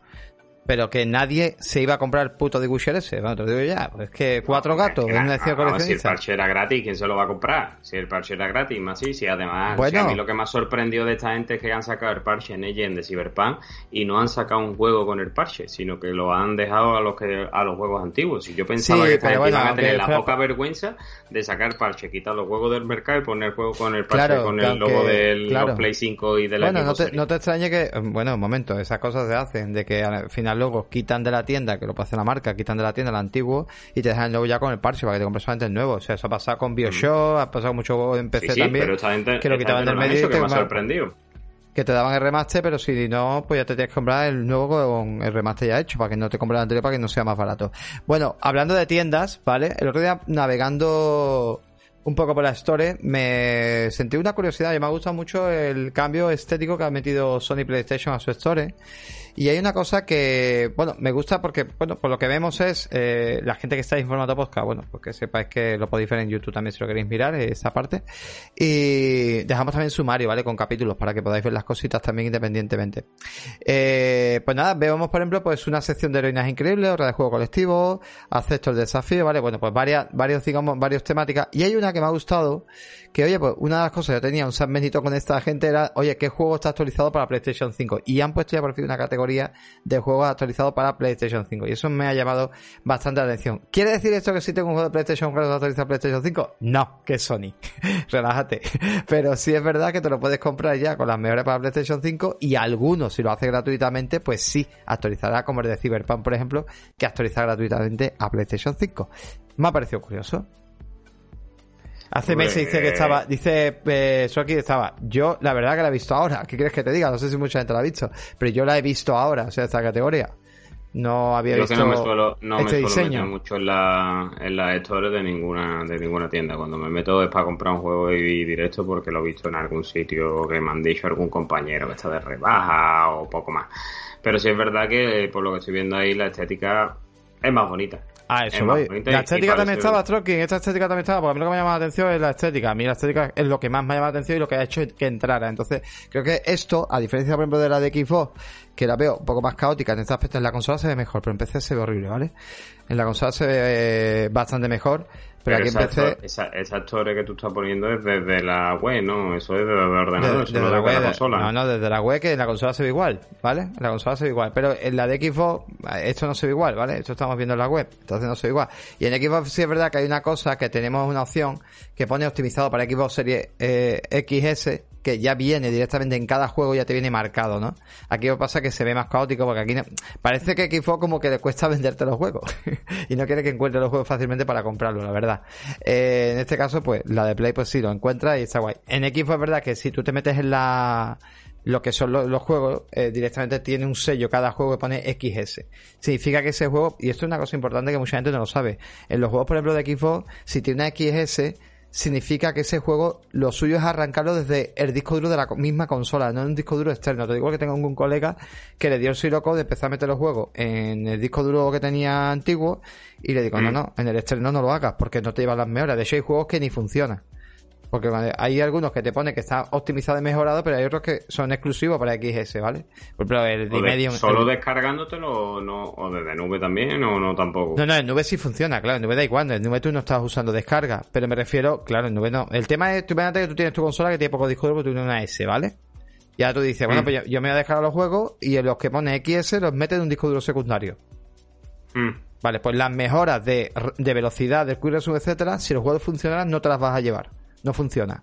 pero que nadie se iba a comprar el puto de Witcher ese. Bueno, te lo digo ya. Pues es que cuatro gatos, una Si el parche era gratis, ¿quién se lo va a comprar? Si el parche era gratis, más sí, sí. Además, a mí lo que más sorprendió de esta gente es que han sacado el parche en Legend de Cyberpunk y no han sacado un juego con el parche, sino que lo han dejado a los que a los juegos antiguos. Y yo pensaba que esta gente iba a tener la poca vergüenza de sacar parche, quitar los juegos del mercado y poner juego con el parche, con el logo del Play 5 y de la Bueno, no te, no te extrañe que, bueno, un momento, esas cosas se hacen, de que al final luego quitan de la tienda, que lo hacer la marca, quitan de la tienda el antiguo y te dejan luego ya con el parche para que te compres solamente el nuevo. O sea, eso ha pasado con Bioshock, ha pasado mucho en PC también. que lo quitaban del medio y que me sorprendido que te daban el remaster, pero si no, pues ya te tienes que comprar el nuevo con el remaster ya hecho, para que no te compres el anterior para que no sea más barato. Bueno, hablando de tiendas, ¿vale? El otro día navegando un poco por la Store, me sentí una curiosidad y me ha gustado mucho el cambio estético que ha metido Sony PlayStation a su Store. Y hay una cosa que, bueno, me gusta porque, bueno, por lo que vemos es, eh, la gente que está en formato podcast, bueno, pues que sepáis que lo podéis ver en YouTube también si lo queréis mirar, esa parte. Y dejamos también sumario, ¿vale? Con capítulos para que podáis ver las cositas también independientemente. Eh, pues nada, vemos, por ejemplo, pues una sección de heroínas increíbles, otra de juego colectivo, acepto el desafío, ¿vale? Bueno, pues varias, varios, digamos, varios temáticas. Y hay una que me ha gustado, que oye, pues una de las cosas que yo tenía un segmentito con esta gente era, oye, ¿qué juego está actualizado para PlayStation 5? Y han puesto ya por fin una categoría de juegos actualizados para PlayStation 5. Y eso me ha llamado bastante atención. ¿Quiere decir esto que si tengo un juego de PlayStation 4 actualizado para PlayStation 5? No, que es Sony. Relájate. Pero sí es verdad que te lo puedes comprar ya con las mejores para PlayStation 5 y algunos, si lo hace gratuitamente, pues sí, actualizará como el de Cyberpunk, por ejemplo, que actualiza gratuitamente a PlayStation 5. Me ha parecido curioso. Hace meses dice que estaba, dice eh, aquí estaba. Yo, la verdad que la he visto ahora. ¿Qué quieres que te diga? No sé si mucha gente la ha visto, pero yo la he visto ahora, o sea, esta categoría. No había visto no me suelo, no este me suelo meter mucho en la, en la store de ninguna, de ninguna tienda. Cuando me meto es para comprar un juego y directo porque lo he visto en algún sitio que me han dicho algún compañero que está de rebaja o poco más. Pero sí es verdad que por lo que estoy viendo ahí la estética es más bonita. Ah, eso voy. La estética también estaba, Trocking. Esta estética también estaba, porque a mí lo que me llama la atención es la estética. A mí la estética es lo que más me llama la atención y lo que ha hecho que entrara. Entonces, creo que esto, a diferencia, por ejemplo, de la de Xbox, que la veo un poco más caótica en este aspecto, en la consola se ve mejor, pero en PC se ve horrible, ¿vale? En la consola se ve bastante mejor. Pero, aquí empecé... esa, esa torre que tú estás poniendo es desde la web, ¿no? Eso es desde el ordenador, desde, la, web, la consola. No, no, desde la web que en la consola se ve igual, ¿vale? En la consola se ve igual. Pero en la de Xbox esto no se ve igual, ¿vale? Esto estamos viendo en la web, entonces no se ve igual. Y en Xbox sí es verdad que hay una cosa que tenemos una opción que pone optimizado para Xbox Series eh, XS que ya viene directamente en cada juego, ya te viene marcado, ¿no? Aquí lo pasa que se ve más caótico porque aquí parece que Xbox como que le cuesta venderte los juegos y no quiere que encuentre los juegos fácilmente para comprarlos, la verdad. Eh, en este caso, pues la de Play pues sí lo encuentra y está guay. En Xbox es verdad que si tú te metes en la lo que son los, juegos, eh, directamente tiene un sello cada juego que pone XS. Significa que ese juego, y esto es una cosa importante que mucha gente no lo sabe, en los juegos, por ejemplo, de Xbox, si tiene una XS, significa que ese juego lo suyo es arrancarlo desde el disco duro de la misma consola, no en un disco duro externo. Te digo que tengo un colega que le dio el loco de empezar a meter los juegos en el disco duro que tenía antiguo y le digo, no, mm. no, en el externo no lo hagas porque no te lleva las mejoras. De hecho hay juegos que ni funcionan. Porque hay algunos que te pone que está optimizado y mejorado, pero hay otros que son exclusivos para XS, ¿vale? Por ejemplo, el de Medium. ¿Solo descargándotelo no, o desde nube también o no tampoco? No, no, en nube sí funciona, claro, en nube da igual, en nube tú no estás usando descarga, pero me refiero, claro, en nube no. El tema es, tú imagínate que tú tienes tu consola que tiene poco disco duro, porque tú tienes una S, ¿vale? Ya tú dices, bueno, mm. pues yo, me voy a dejar los juegos y en los que pone XS los metes en un disco duro secundario. Mm. Vale, pues las mejoras de, de velocidad, del resume, etcétera, si los juegos funcionaran, no te las vas a llevar no funciona.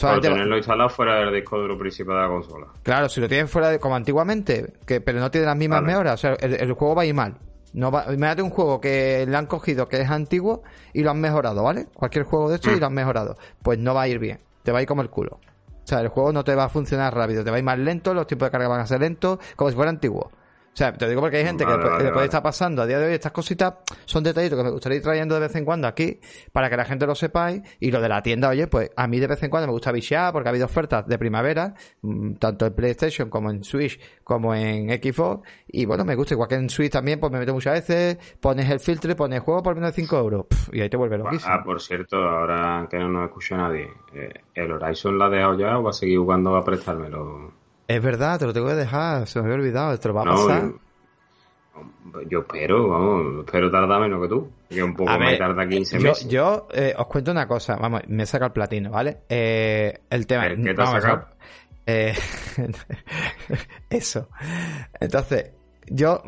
Para tenerlo instalado fuera del disco duro principal de la consola. Claro, si lo tienes fuera de, como antiguamente, que pero no tiene las mismas mejoras, o sea, el, juego va a ir mal. No va, imagínate un juego que le han cogido que es antiguo y lo han mejorado, ¿vale? Cualquier juego de estos y mm. lo han mejorado. Pues no va a ir bien. Te va a ir como el culo. O sea, el juego no te va a funcionar rápido, te va a ir más lento, los tiempos de carga van a ser lentos, como si fuera antiguo. O sea, te digo porque hay gente que le puede estar pasando a día de hoy. Estas cositas son detallitos que me gustaría ir trayendo de vez en cuando aquí para que la gente lo sepáis. Y lo de la tienda, oye, pues a mí de vez en cuando me gusta bichear porque ha habido ofertas de primavera, mm, tanto en PlayStation como en Switch como en Xbox. Y bueno, me gusta, igual que en Switch también, pues me meto muchas veces, pones el filtro, pones juego por menos de 5 euros. y ahí te vuelve loquísimo. Ah, por cierto, ahora que no nos escucha nadie, eh, ¿el Horizon la ha dejado ya o va a seguir jugando a prestármelo? Es verdad, te lo tengo que dejar, se me había olvidado, te lo va a pasar. Yo espero, vamos, espero tardar menos que tú. Que un poco me tarda 15 meses. Yo eh, os cuento una cosa, vamos, me saca el platino, ¿vale? Eh, el tema. ¿Qué te has sacado? Eh, eso. Entonces, yo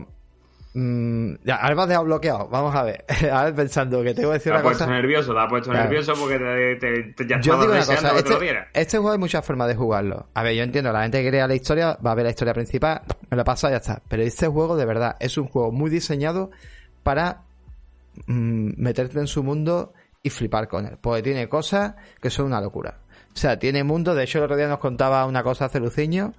Mm, ya, ahora me has bloqueado. Vamos a ver. a ver, pensando que tengo que decir una cosa. Te nervioso, te has puesto nervioso porque te, te, ya Yo digo una cosa. Este, este, juego hay muchas formas de jugarlo. A ver, yo entiendo, la gente que crea la historia va a ver la historia principal, me lo pasa y ya está. Pero este juego, de verdad, es un juego muy diseñado para mm, meterte en su mundo y flipar con él. Porque tiene cosas que son una locura. O sea, tiene mundo. De hecho, el otro día nos contaba una cosa hace Luciño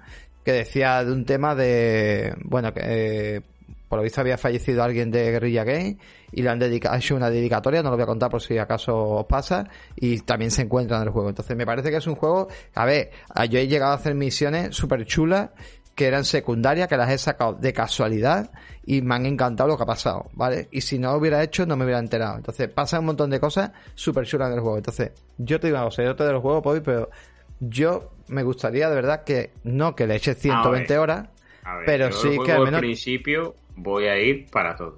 que decía de un tema de. Bueno, que. Eh, por lo visto había fallecido alguien de Guerrilla Game y le han dedicado, hecho una dedicatoria, no lo voy a contar por si acaso os pasa, y también se encuentra en el juego. Entonces me parece que es un juego, a ver, yo he llegado a hacer misiones súper chulas que eran secundarias, que las he sacado de casualidad y me han encantado lo que ha pasado, ¿vale? Y si no lo hubiera hecho, no me hubiera enterado. Entonces, pasa un montón de cosas súper chulas en el juego. Entonces, yo te digo una cosa, yo te doy el juego, pero yo me gustaría de verdad que no que le eches 120 horas, pero sí que al menos... principio voy a ir para todo.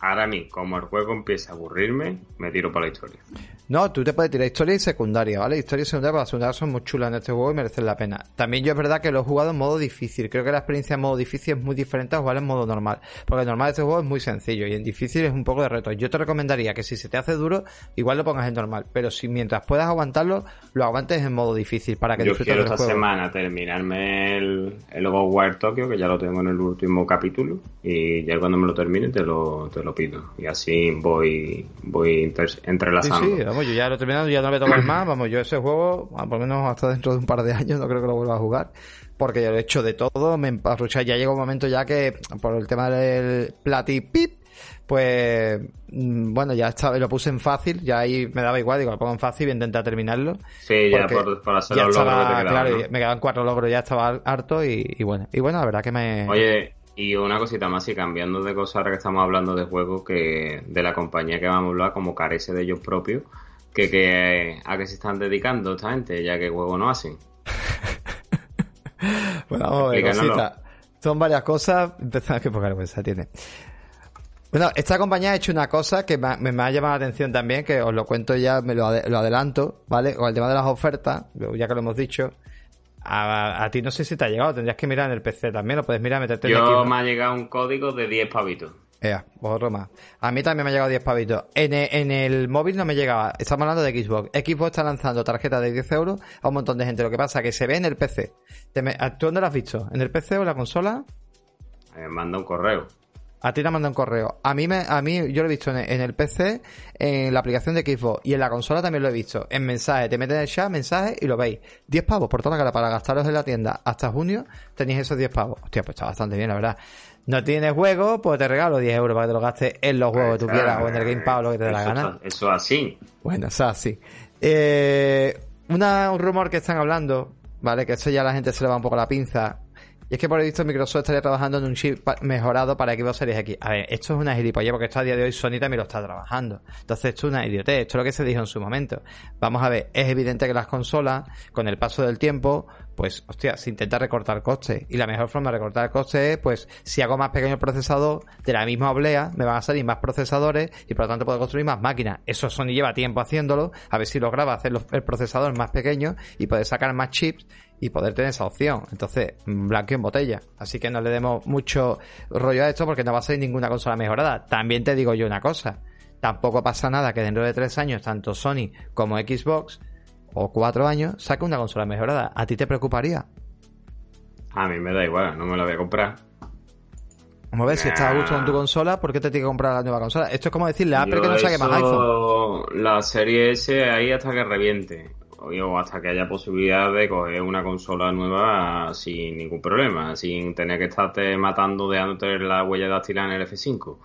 Ahora a mí, como el juego empieza a aburrirme, me tiro para la historia. No, tú te puedes tirar historia y secundaria, ¿vale? Historia y secundaria, las secundarias son muy chulas en este juego y merecen la pena. También yo es verdad que lo he jugado en modo difícil. Creo que la experiencia en modo difícil es muy diferente a jugar en modo normal. Porque el normal de este juego es muy sencillo y en difícil es un poco de reto. Yo te recomendaría que si se te hace duro, igual lo pongas en normal. Pero si mientras puedas aguantarlo, lo aguantes en modo difícil para que yo quiero esta semana terminarme el, el War Tokyo, que ya lo tengo en el último capítulo. Y ya cuando me lo termine te lo, te lo pido. Y así voy, voy entrelazando yo ya lo he terminado, ya no me tocar más. Vamos, yo ese juego, por lo menos hasta dentro de un par de años, no creo que lo vuelva a jugar. Porque ya lo he hecho de todo, me emparrucha. Ya llega un momento ya que, por el tema del plati pip, pues mm, bueno, ya estaba, lo puse en fácil, ya ahí me daba igual, digo, lo pongo en fácil y intentar terminarlo. Sí, ya por, por hacer los logros que te Claro, me quedaban cuatro logros, ya estaba harto y, y, bueno, y bueno, la verdad que me... Oye, y una cosita más, y cambiando de cosas ahora que estamos hablando de juegos que de la compañía que vamos a hablar, como carece de ellos propios, que, que a qué se están dedicando esta gente, ya que juego no hacen. bueno, vamos a ver, cosita. Son varias cosas. Empezamos que poca vergüenza tiene. Bueno, esta compañía ha hecho una cosa que me, ha llamado la atención también, que os lo cuento ya, me lo, adelanto, ¿vale? Con el tema de las ofertas, ya que lo hemos dicho. A, ti no sé si te ha llegado, tendrías que mirar en el PC también, lo puedes mirar, meterte Yo en Yo me ha llegado un código de 10 pavitos. Ea, otro más. A mí también me ha llegado 10 pavitos. En, e, en, el móvil no me llegaba. Estamos hablando de Xbox. Xbox está lanzando tarjetas de 10 euros a un montón de gente. Lo que pasa es que se ve en el PC. ¿Tú dónde lo has visto? ¿En el PC o en la consola? Me manda un correo. A ti te manda un correo. A mí, me, a mí yo lo he visto en, el PC, en la aplicación de Xbox y en la consola también lo he visto. En mensaje, te metes en el chat, mensaje y lo veis. 10 pavos por toda la cara para gastaros en la tienda hasta junio tenéis esos 10 pavos. Hostia, pues está bastante bien, la verdad. No tienes juego, pues te regalo 10 euros para que te lo gastes en los juegos que tú quieras o en el Game Pass o lo que te dé la gana. Eso así. Bueno, eso así. Eh, una, un rumor que están hablando, ¿vale? Que eso ya la gente se le va un poco la pinza. Y es que por el visto Microsoft estaría trabajando en un chip mejorado para Xbox Series X. A ver, esto es una gilipollez porque esto a día de hoy Sony también lo está trabajando. Entonces esto es una idiotez, esto es lo que se dijo en su momento. Vamos a ver, es evidente que las consolas, con el paso del tiempo, pues, hostia, se intenta recortar costes. Y la mejor forma de recortar costes es, pues, si hago más pequeño el procesador, de la misma oblea, me van a salir más procesadores y por lo tanto puedo construir más máquinas. Eso Sony lleva tiempo haciéndolo, a ver si graba hacer el procesador más pequeño y poder sacar más chips y poder tener esa opción. Entonces, blanco en botella. Así que no le demos mucho rollo a esto porque no va a salir ninguna consola mejorada. También te digo yo una cosa. Tampoco pasa nada que dentro de tres años tanto Sony como Xbox o cuatro años saque una consola mejorada. ¿A ti te preocuparía? A mí me da igual, no me la voy a comprar. Vamos a ver, si estás a gusto con tu consola, ¿por qué te tiene que comprar la nueva consola? Esto es como decirle a Apple que no saque más iPhone. La serie S ahí hasta que reviente. O hasta que haya posibilidad de coger una consola nueva sin ningún problema, sin tener que estarte matando de la huella dactilar en el F5.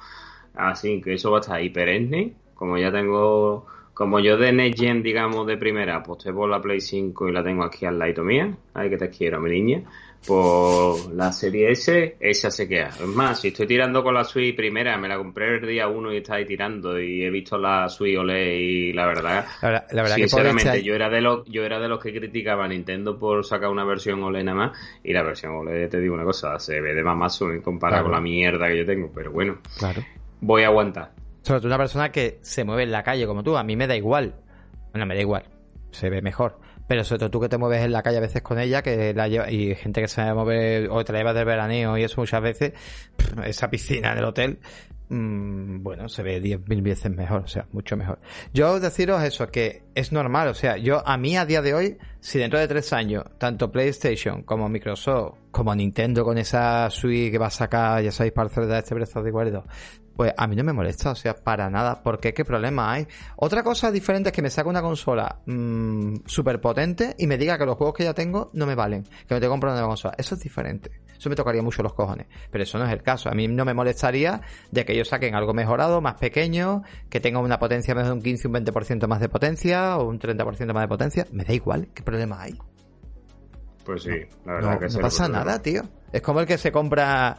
Así que eso va a estar ahí perenne. Como ya tengo como yo de Next Gen, digamos, de primera, aposté por la Play 5 y la tengo aquí al lado mía, ay que te quiero, mi niña, pues la serie S, esa se queda. Es más, si estoy tirando con la Switch primera, me la compré el día 1 y está ahí tirando y he visto la Switch OLED y la verdad, la, verdad sinceramente, yo era de los yo era de los que criticaba a Nintendo por sacar una versión OLED nada más y la versión OLED, te digo una cosa, se ve de más comparado con la mierda que yo tengo, pero bueno, claro. voy a aguantar. Sobre todo una persona que se mueve en la calle como tú, a mí me da igual. Bueno, me da igual, se ve mejor. Pero sobre todo tú que te mueves en la calle a veces con ella, que la lleva, y gente que se mueve o te la llevas del veraneo y eso muchas veces, esa piscina del hotel, mmm, bueno, se ve 10.000 veces mejor, o sea, mucho mejor. Yo deciros eso, que es normal. O sea, yo a mí a día de hoy, si dentro de tres años, tanto PlayStation como Microsoft, como Nintendo con esa Switch que va a sacar, ya sabéis, para de este Breath de the pues a mí no me molesta, o sea, para nada. porque ¿Qué problema hay? Otra cosa diferente es que me saque una consola mmm, súper potente y me diga que los juegos que ya tengo no me valen, que me tengo que comprar una nueva consola. Eso es diferente. Eso me tocaría mucho los cojones. Pero eso no es el caso. A mí no me molestaría de que ellos saquen algo mejorado, más pequeño, que tenga una potencia de un 15, un 20% más de potencia o un 30% más de potencia. Me da igual. ¿Qué problema hay? Pues sí, la verdad que No pasa nada, tío. Es como el que se compra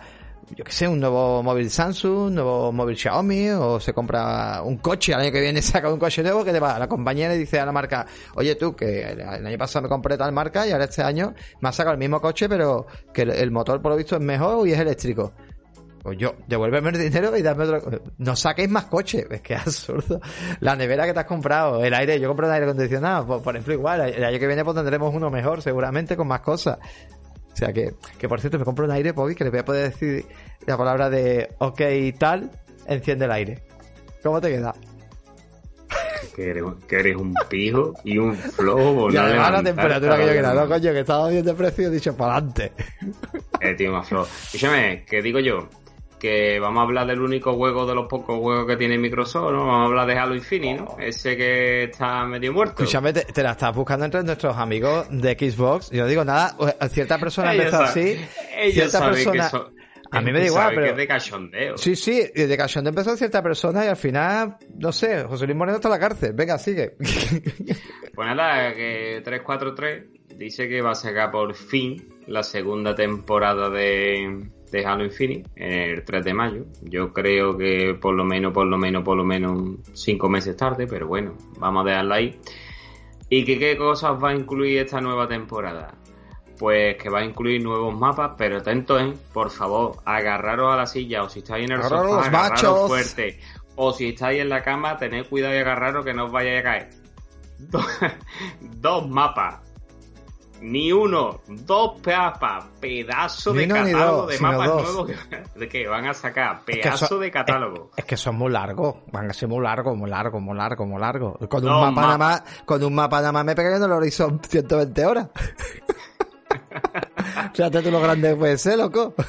yo qué sé, un nuevo móvil Samsung, un nuevo móvil Xiaomi, o se compra un coche, el año que viene saca un coche nuevo que te va, la compañía le dice a la marca, oye tú, que el año pasado me compré tal marca y ahora este año me ha sacado el mismo coche, pero que el motor por lo visto es mejor y es eléctrico. Pues yo, devuélveme el dinero y dame otro. No saquéis más coches. Es que es absurdo. La nevera que te has comprado, el aire, yo compré un aire acondicionado. Pues, por ejemplo, igual, el año que viene pues tendremos uno mejor, seguramente, con más cosas. O sea que, que por cierto, me compro un aire, Bobby, que le voy a poder decir la palabra de ok y tal, enciende el aire. ¿Cómo te queda? Que eres, que eres un pijo y un flobo. Y además la temperatura que yo quiera, no, coño, que estaba bien de precio, he dicho para adelante. Eh, tío, más flojo. Escúchame, ¿qué digo yo? Que vamos a hablar del único juego de los pocos juegos que tiene Microsoft, ¿no? Vamos a hablar de Halo Infinite, ¿no? Ese que está medio muerto. Escúchame, te, la estás buscando entre nuestros amigos de Xbox. Yo digo nada, cierta persona empezó así. cierta persona. a mí me da igual, pero. Que es de cachondeo. Sí, sí, de cachondeo empezó cierta persona y al final, no sé, José Luis Moreno está en la cárcel. Venga, sigue. Pues nada, que 343 dice que va a sacar por fin la segunda temporada de de Halo Infinite el 3 de mayo. Yo creo que por lo menos, por lo menos, por lo menos cinco meses tarde, pero bueno, vamos a dejarla ahí. ¿Y que, qué cosas va a incluir esta nueva temporada? Pues que va a incluir nuevos mapas, pero atentos, ¿eh? por favor, agarraros a la silla o si estáis en el sofá, agarraros fuerte. O si estáis en la cama, tened cuidado y agarraros que no os vayáis a caer. Dos mapas ni uno, dos papas, pedazo de catálogo de mapas nuevos que, que, van a sacar, pedazo de catálogo. Es, que son muy largos, van a ser muy largos, muy largos, muy largos, muy largos. Con un mapa nada más, con un mapa nada más me pegaría en el horizonte 120 horas. Fíjate tú lo grande que puede ser, loco.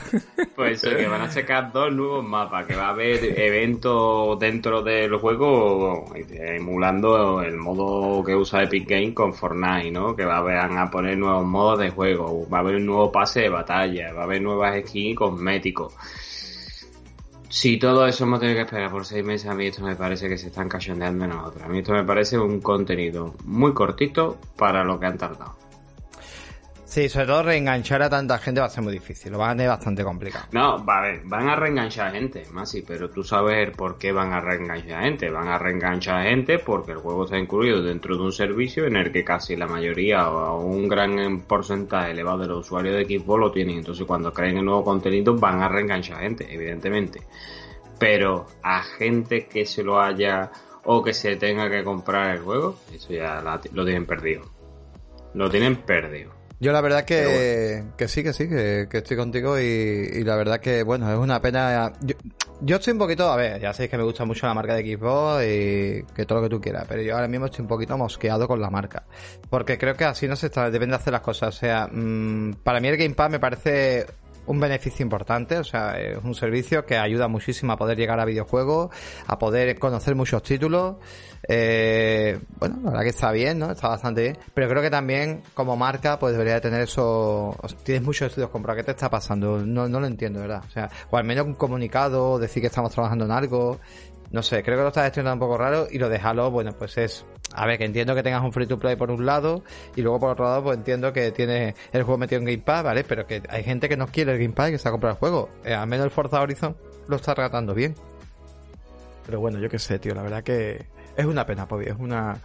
Pues eso, que van a sacar dos nuevos mapas, que va a haber eventos dentro del juego emulando el modo que usa Epic Games con Fortnite, ¿no? Que va a, poner nuevos modos de juego, va a haber un nuevo pase de batalla, va a haber nuevas skins cosméticos. Si todo eso hemos tenido que esperar por seis meses, a mí esto me parece que se están cachondeando en nosotros. A mí esto me parece un contenido muy cortito para lo que han tardado. Sí, sobre todo reenganchar a tanta gente va a ser muy difícil, lo van a tener bastante complicado. No, va a ver, van a reenganchar gente, sí, pero tú sabes por qué van a reenganchar gente. Van a reenganchar gente porque el juego está incluido dentro de un servicio en el que casi la mayoría o un gran porcentaje elevado de los usuarios de Xbox lo tienen. Entonces cuando creen el nuevo contenido van a reenganchar gente, evidentemente. Pero a gente que se lo haya o que se tenga que comprar el juego, eso ya lo tienen perdido. Lo tienen perdido. Yo la verdad que, que sí, que sí, que, estoy contigo y, la verdad que, bueno, es una pena. Yo, estoy un poquito, a ver, ya sabéis que me gusta mucho la marca de Xbox y que todo lo que tú quieras, pero yo ahora mismo estoy un poquito mosqueado con la marca. Porque creo que así no se está, deben de hacer las cosas. O sea, mm, para mí el Game Pass me parece un beneficio importante, o sea, es un servicio que ayuda muchísimo a poder llegar a videojuegos, a poder conocer muchos títulos. Eh, bueno, la verdad que está bien, ¿no? Está bastante bien. Pero creo que también, como marca, pues debería tener eso. Tienes muchos estudios comprados. ¿Qué te está pasando? No, no lo entiendo, ¿verdad? O sea, o al menos un comunicado, decir que estamos trabajando en algo. No sé, creo que lo estás gestionando un poco raro y lo de Halo, bueno, pues es... A ver, que entiendo que tengas un free to play por un lado y luego por otro lado pues entiendo que tienes el juego metido en Game Pass, ¿vale? Pero que hay gente que no quiere el Game Pass y que se ha comprado el juego. Eh, al menos el Forza Horizon lo está tratando bien. Pero bueno, yo qué sé, tío, la verdad que es una pena, Pobi, es una...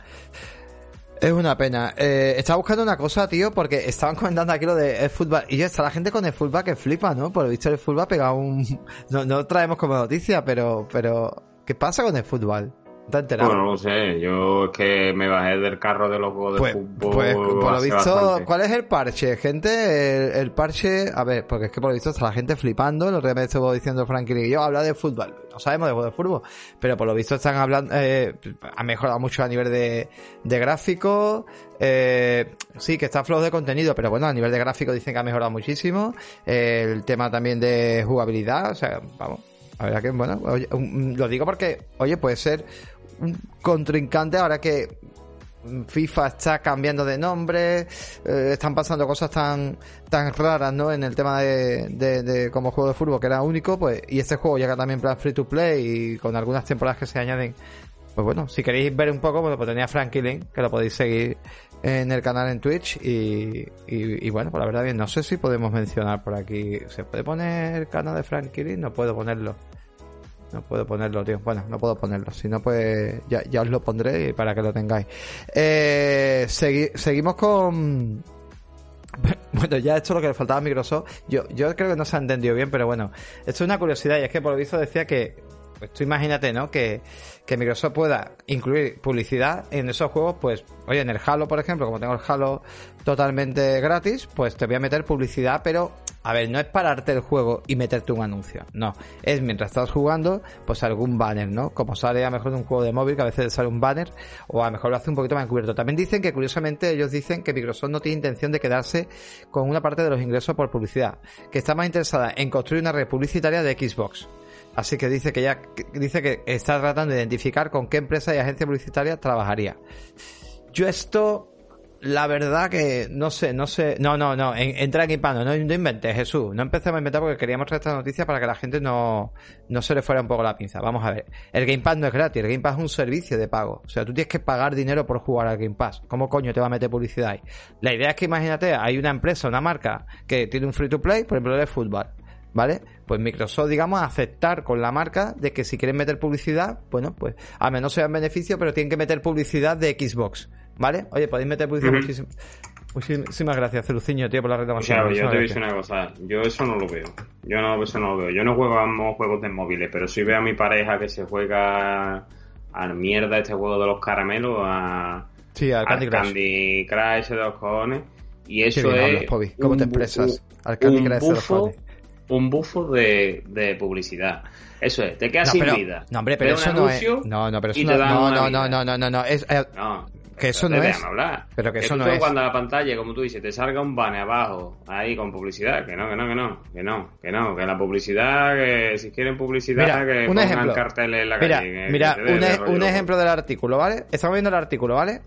Es una pena. Eh, estaba buscando una cosa, tío, porque estaban comentando aquí lo de el fútbol. Y ya está la gente con el fútbol que flipa, ¿no? Por lo visto el fútbol ha pegado un... No, no traemos como noticia, pero, pero ¿Qué pasa con el fútbol? Bueno, no lo sé. Yo es que me bajé del carro de los juegos de pues, fútbol. Pues, por lo visto, ¿cuál es el parche? Gente, el, parche, a ver, porque es que por lo visto está la gente flipando. Lo que me estuvo diciendo Frankie y yo, habla de fútbol. No sabemos de juego de fútbol, pero por lo visto están hablando, eh, ha mejorado mucho a nivel de, de gráfico. Eh, sí, que está flojo de contenido, pero bueno, a nivel de gráfico dicen que ha mejorado muchísimo. el tema también de jugabilidad, o sea, vamos. A ver, que, bueno, lo digo porque, oye, puede ser un contrincante ahora que FIFA está cambiando de nombre, eh, están pasando cosas tan tan raras, ¿no? En el tema de, de, como juego de fútbol que era único, pues y este juego llega también para free to play y con algunas temporadas que se añaden. Pues bueno, si queréis ver un poco, pues tenía Frankie Link, que lo podéis seguir en el canal en Twitch y, y, bueno, pues la verdad bien, no sé si podemos mencionar por aquí, ¿se puede poner el canal de Frankie Link? No puedo ponerlo. No puedo ponerlo, tío. Bueno, no puedo ponerlo. Si no, pues ya, ya os lo pondré para que lo tengáis. Eh, seguimos con... Bueno, ya esto es lo que le faltaba a Microsoft. Yo, yo creo que no se ha entendido bien, pero bueno. Esto es una curiosidad y es que por lo visto decía que pues tú imagínate, ¿no? Que, que, Microsoft pueda incluir publicidad en esos juegos, pues, oye, en el Halo, por ejemplo, como tengo el Halo totalmente gratis, pues te voy a meter publicidad, pero, a ver, no es pararte el juego y meterte un anuncio, no. Es mientras estás jugando, pues algún banner, ¿no? Como sale a lo mejor de un juego de móvil, que a veces sale un banner, o a lo mejor lo hace un poquito más encubierto. También dicen que, curiosamente, ellos dicen que Microsoft no tiene intención de quedarse con una parte de los ingresos por publicidad, que está más interesada en construir una red publicitaria de Xbox. Así que dice que ya dice que está tratando de identificar con qué empresa y agencia publicitaria trabajaría. Yo esto, la verdad que no sé, no sé, no, no, no, entra en no, no inventes, Jesús, no empecemos a inventar porque queríamos traer esta noticia para que la gente no, no se le fuera un poco la pinza. Vamos a ver, el Game Pass no es gratis, el Game Pass es un servicio de pago, o sea, tú tienes que pagar dinero por jugar al Game Pass. ¿Cómo coño te va a meter publicidad ahí? La idea es que imagínate, hay una empresa, una marca que tiene un free to play, por ejemplo, de fútbol ¿vale? Pues Microsoft, digamos, aceptar con la marca de que si quieren meter publicidad, bueno, pues a menos sea en beneficio, pero tienen que meter publicidad de Xbox, ¿vale? Oye, podéis meter publicidad Muchísimas gracias, Celuciño, tío, por la reclamación. O sea, yo te voy una cosa, yo eso no lo veo. Yo no, eso no lo veo. Yo no juego a juegos de móviles, pero si veo a mi pareja que se juega a mierda este juego de los caramelos, a, sí, al Candy, Candy Crush. de los cojones. Y eso es. ¿Cómo te expresas? Al Candy Crush de los cojones un bufo de, de publicidad. Eso es, te quedas sin vida. No, hombre, pero eso no es. No, no, pero eso no, no, no, no, no, no, no, no, es. Eh, no, que eso no es. Hablar. Pero que, eso no es. Cuando la pantalla, como tú dices, te salga un banner abajo, ahí con publicidad, que no, que no, que no, que no, que no, que la publicidad, que si quieren publicidad, que un pongan ejemplo. carteles en la mira, calle. Mira, un, un ejemplo del artículo, ¿vale? Estamos viendo el artículo, ¿vale?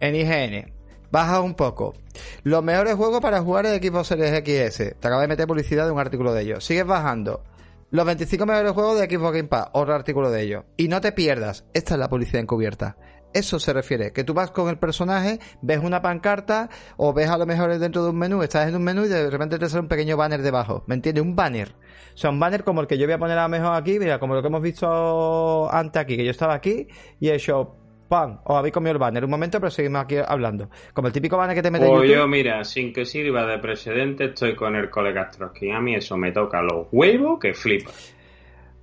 En IGN. Baja un poco. Los mejores juegos para jugar en equipo Series XS. Te acabo de meter publicidad de un artículo de ellos. Sigues bajando. Los 25 mejores juegos de Xbox Game Pass. Otro artículo de ellos. Y no te pierdas. Esta es la publicidad encubierta. Eso se refiere, que tú vas con el personaje, ves una pancarta o ves a lo mejor dentro de un menú, estás en un menú y de repente te sale un pequeño banner debajo. ¿Me entiendes? Un banner. O sea, un banner como el que yo voy a poner a lo mejor aquí, mira, como lo que hemos visto antes aquí, que yo estaba aquí y he hecho ¡pam! Os habéis comido el banner un momento, pero seguimos aquí hablando. Como el típico banner que te mete Pues yo, mira, sin que sirva de precedente, estoy con el colega Trotsky. A mí eso me toca los huevos que flipa.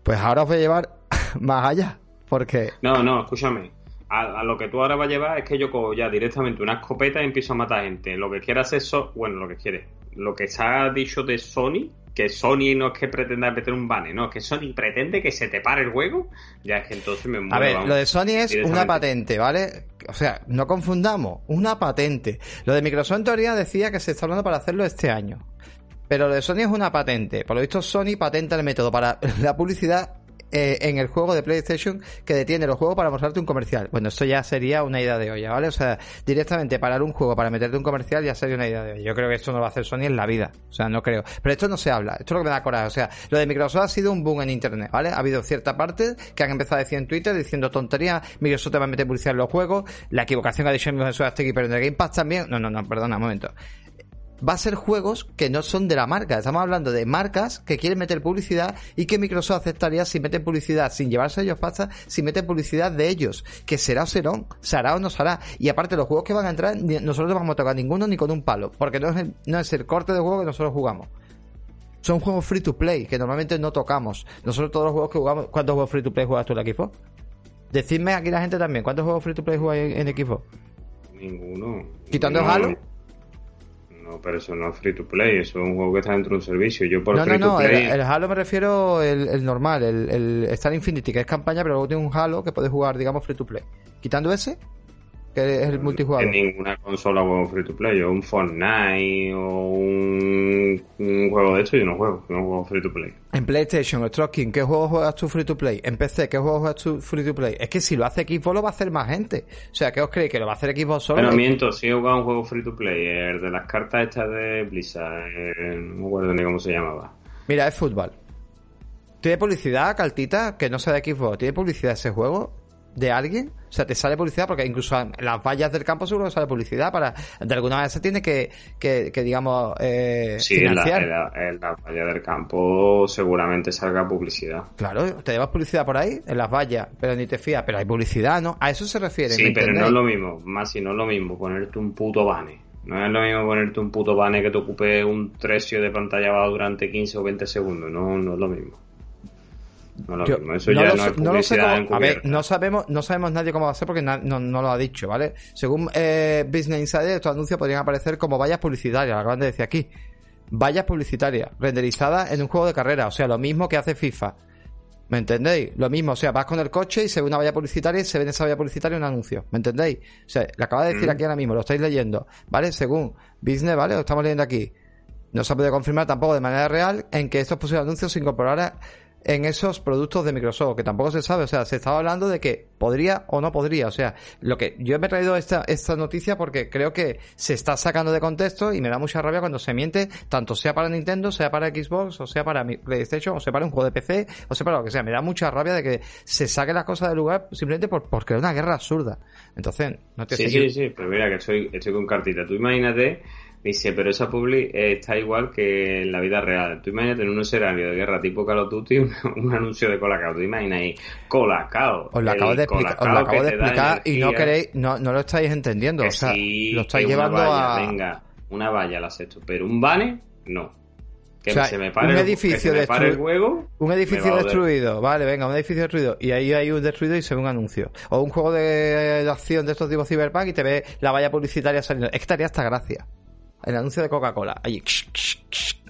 Pues ahora os voy a llevar más allá, porque... No, no, escúchame. A, lo que tú ahora vas a llevar es que yo cojo ya directamente una escopeta y empiezo a matar gente. Lo que quieras es eso, bueno, lo que quiere. Lo que se ha dicho de Sony, que Sony no es que pretenda meter un banner, no, que Sony pretende que se te pare el juego, ya es que entonces me muero. A ver, lo de Sony es una patente, ¿vale? O sea, no confundamos, una patente. Lo de Microsoft en teoría decía que se está hablando para hacerlo este año. Pero lo de Sony es una patente. Por lo visto, Sony patenta el método para la publicidad eh, en el juego de PlayStation que detiene los juegos para mostrarte un comercial. Bueno, esto ya sería una idea de olla, ¿vale? O sea, directamente parar un juego para meterte un comercial ya sería una idea de olla. Yo creo que esto no lo va a hacer Sony en la vida. O sea, no creo. Pero esto no se habla. Esto es lo que me da coraje. O sea, lo de Microsoft ha sido un boom en Internet, ¿vale? Ha habido cierta parte que han empezado a decir en Twitter diciendo tonterías. Microsoft te va a meter publicidad los juegos. La equivocación ha dicho Microsoft pero en Game Pass también. No, no, no, perdona, un momento va a ser juegos que no son de la marca. Estamos hablando de marcas que quieren meter publicidad y que Microsoft aceptaría si meten publicidad sin llevarse ellos pasta, si meten publicidad de ellos. Que será o será, será o no será. Y aparte, los juegos que van a entrar, nosotros no vamos a tocar ninguno ni con un palo, porque no es el, no es el corte de juego que nosotros jugamos. Son juegos free to play que normalmente no tocamos. Nosotros todos los juegos que jugamos, ¿cuántos juegos free to play juegas tú en el equipo? Decidme aquí la gente también, ¿cuántos juegos free to play jugáis en, Xbox? Ninguno. ¿Quitando Halo? No, pero eso no es free to play, eso es un juego que está dentro de un servicio. Yo por No, no, free to no, el, play. el Halo me refiero el, el normal, el, el Star Infinity, que es campaña, pero luego tiene un Halo que puedes jugar, digamos, free to play. Quitando ese, que es el multijugador. En ninguna consola juego free to play. Yo un Fortnite o un, un juego de esto yo no juego. Yo no juego free to play. En PlayStation, el Trocking, ¿qué juegos juegas tú free to play? En PC, ¿qué juegos juegas tú free to play? Es que si lo hace Xbox lo va a hacer más gente. O sea, ¿qué os creéis? ¿Que lo va a hacer Xbox solo? Miento, sí he jugado un juego free to play. El de las cartas estas de Blizzard. eh, no me acuerdo ni cómo se llamaba. Mira, es fútbol. ¿Tiene publicidad, Caltita, que no sea de Xbox? ¿Tiene publicidad ese juego? ¿De alguien? O sea, te sale publicidad porque incluso en las vallas del campo seguro sale publicidad para... De alguna manera se tiene que, que, que, digamos, eh, Sí, en la, financiar. en, la, en la valla del campo seguramente salga publicidad. Claro, te llevas publicidad por ahí, en las vallas, pero ni te fías. Pero hay publicidad, ¿no? A eso se refiere. Sí, ¿me pero no es lo mismo. Más si no es lo mismo ponerte un puto bane. No es lo mismo ponerte un puto bane que te ocupe un tercio de pantalla abajo durante 15 o 20 segundos. No, no es lo mismo. No lo Yo mismo. Eso no ya lo no sé- es no lo sé publicidad cómo- a ver, no sabemos, no sabemos nadie cómo va a ser porque na- no, no lo ha dicho, ¿vale? Según eh, Business Insider, estos anuncios podrían aparecer como vallas publicitarias, lo acaban de decir aquí. Vallas publicitarias, renderizadas en un juego de carrera, o sea, lo mismo que hace FIFA. ¿Me entendéis? Lo mismo, o sea, vas con el coche y se ve una valla publicitaria y se ve en esa valla publicitaria un anuncio. ¿Me entendéis? O sea, lo acaba de decir Mm. aquí ahora mismo, lo estáis leyendo, ¿vale? Según Business, ¿vale? Lo estamos leyendo aquí. No se ha podido confirmar tampoco de manera real en que estos posibles anuncios se incorporaran en esos productos de Microsoft, que tampoco se sabe, o sea, se estaba hablando de que podría o no podría, o sea, lo que yo me he traído esta, esta noticia porque creo que se está sacando de contexto y me da mucha rabia cuando se miente, tanto sea para Nintendo, sea para Xbox, o sea para mi PlayStation, o sea para un juego de PC, o sea para lo que sea, me da mucha rabia de que se saque las cosas del lugar simplemente por, por crear una guerra absurda. Entonces, no te Sí, sí, sí, pero mira que estoy, estoy con cartita. Tú imagínate, dice, pero esa publi eh, está igual que en la vida real. Tú imagínate en un escenario de guerra tipo Call of Duty un, un anuncio de Colacao. Tú imaginas ahí, Colacao. Os lo acabo de explicar, os lo acabo de te explicar y no queréis, no, no lo estáis entendiendo, o sea, sí, lo estáis llevando valla, a... Venga, una valla la acepto, pero un bane, no. Que O sea, se me pare, un edificio que se me pare el juego. Un edificio destruido, vale, venga, un edificio destruido. Y ahí hay un destruido y se ve un anuncio. O un juego de, de acción de estos tipos Cyberpunk y te ve la valla publicitaria saliendo. Es que estaría hasta gracia. El anuncio de Coca-Cola, ahí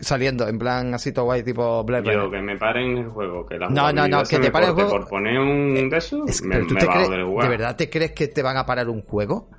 saliendo, en plan así todo guay, tipo Black Yo, Runner. que me paren el juego, que la No, no, no, que te me pare el juego- Por poner un de esos, Es- me, me joder jugar. ¿De verdad te crees que te van a parar un juego?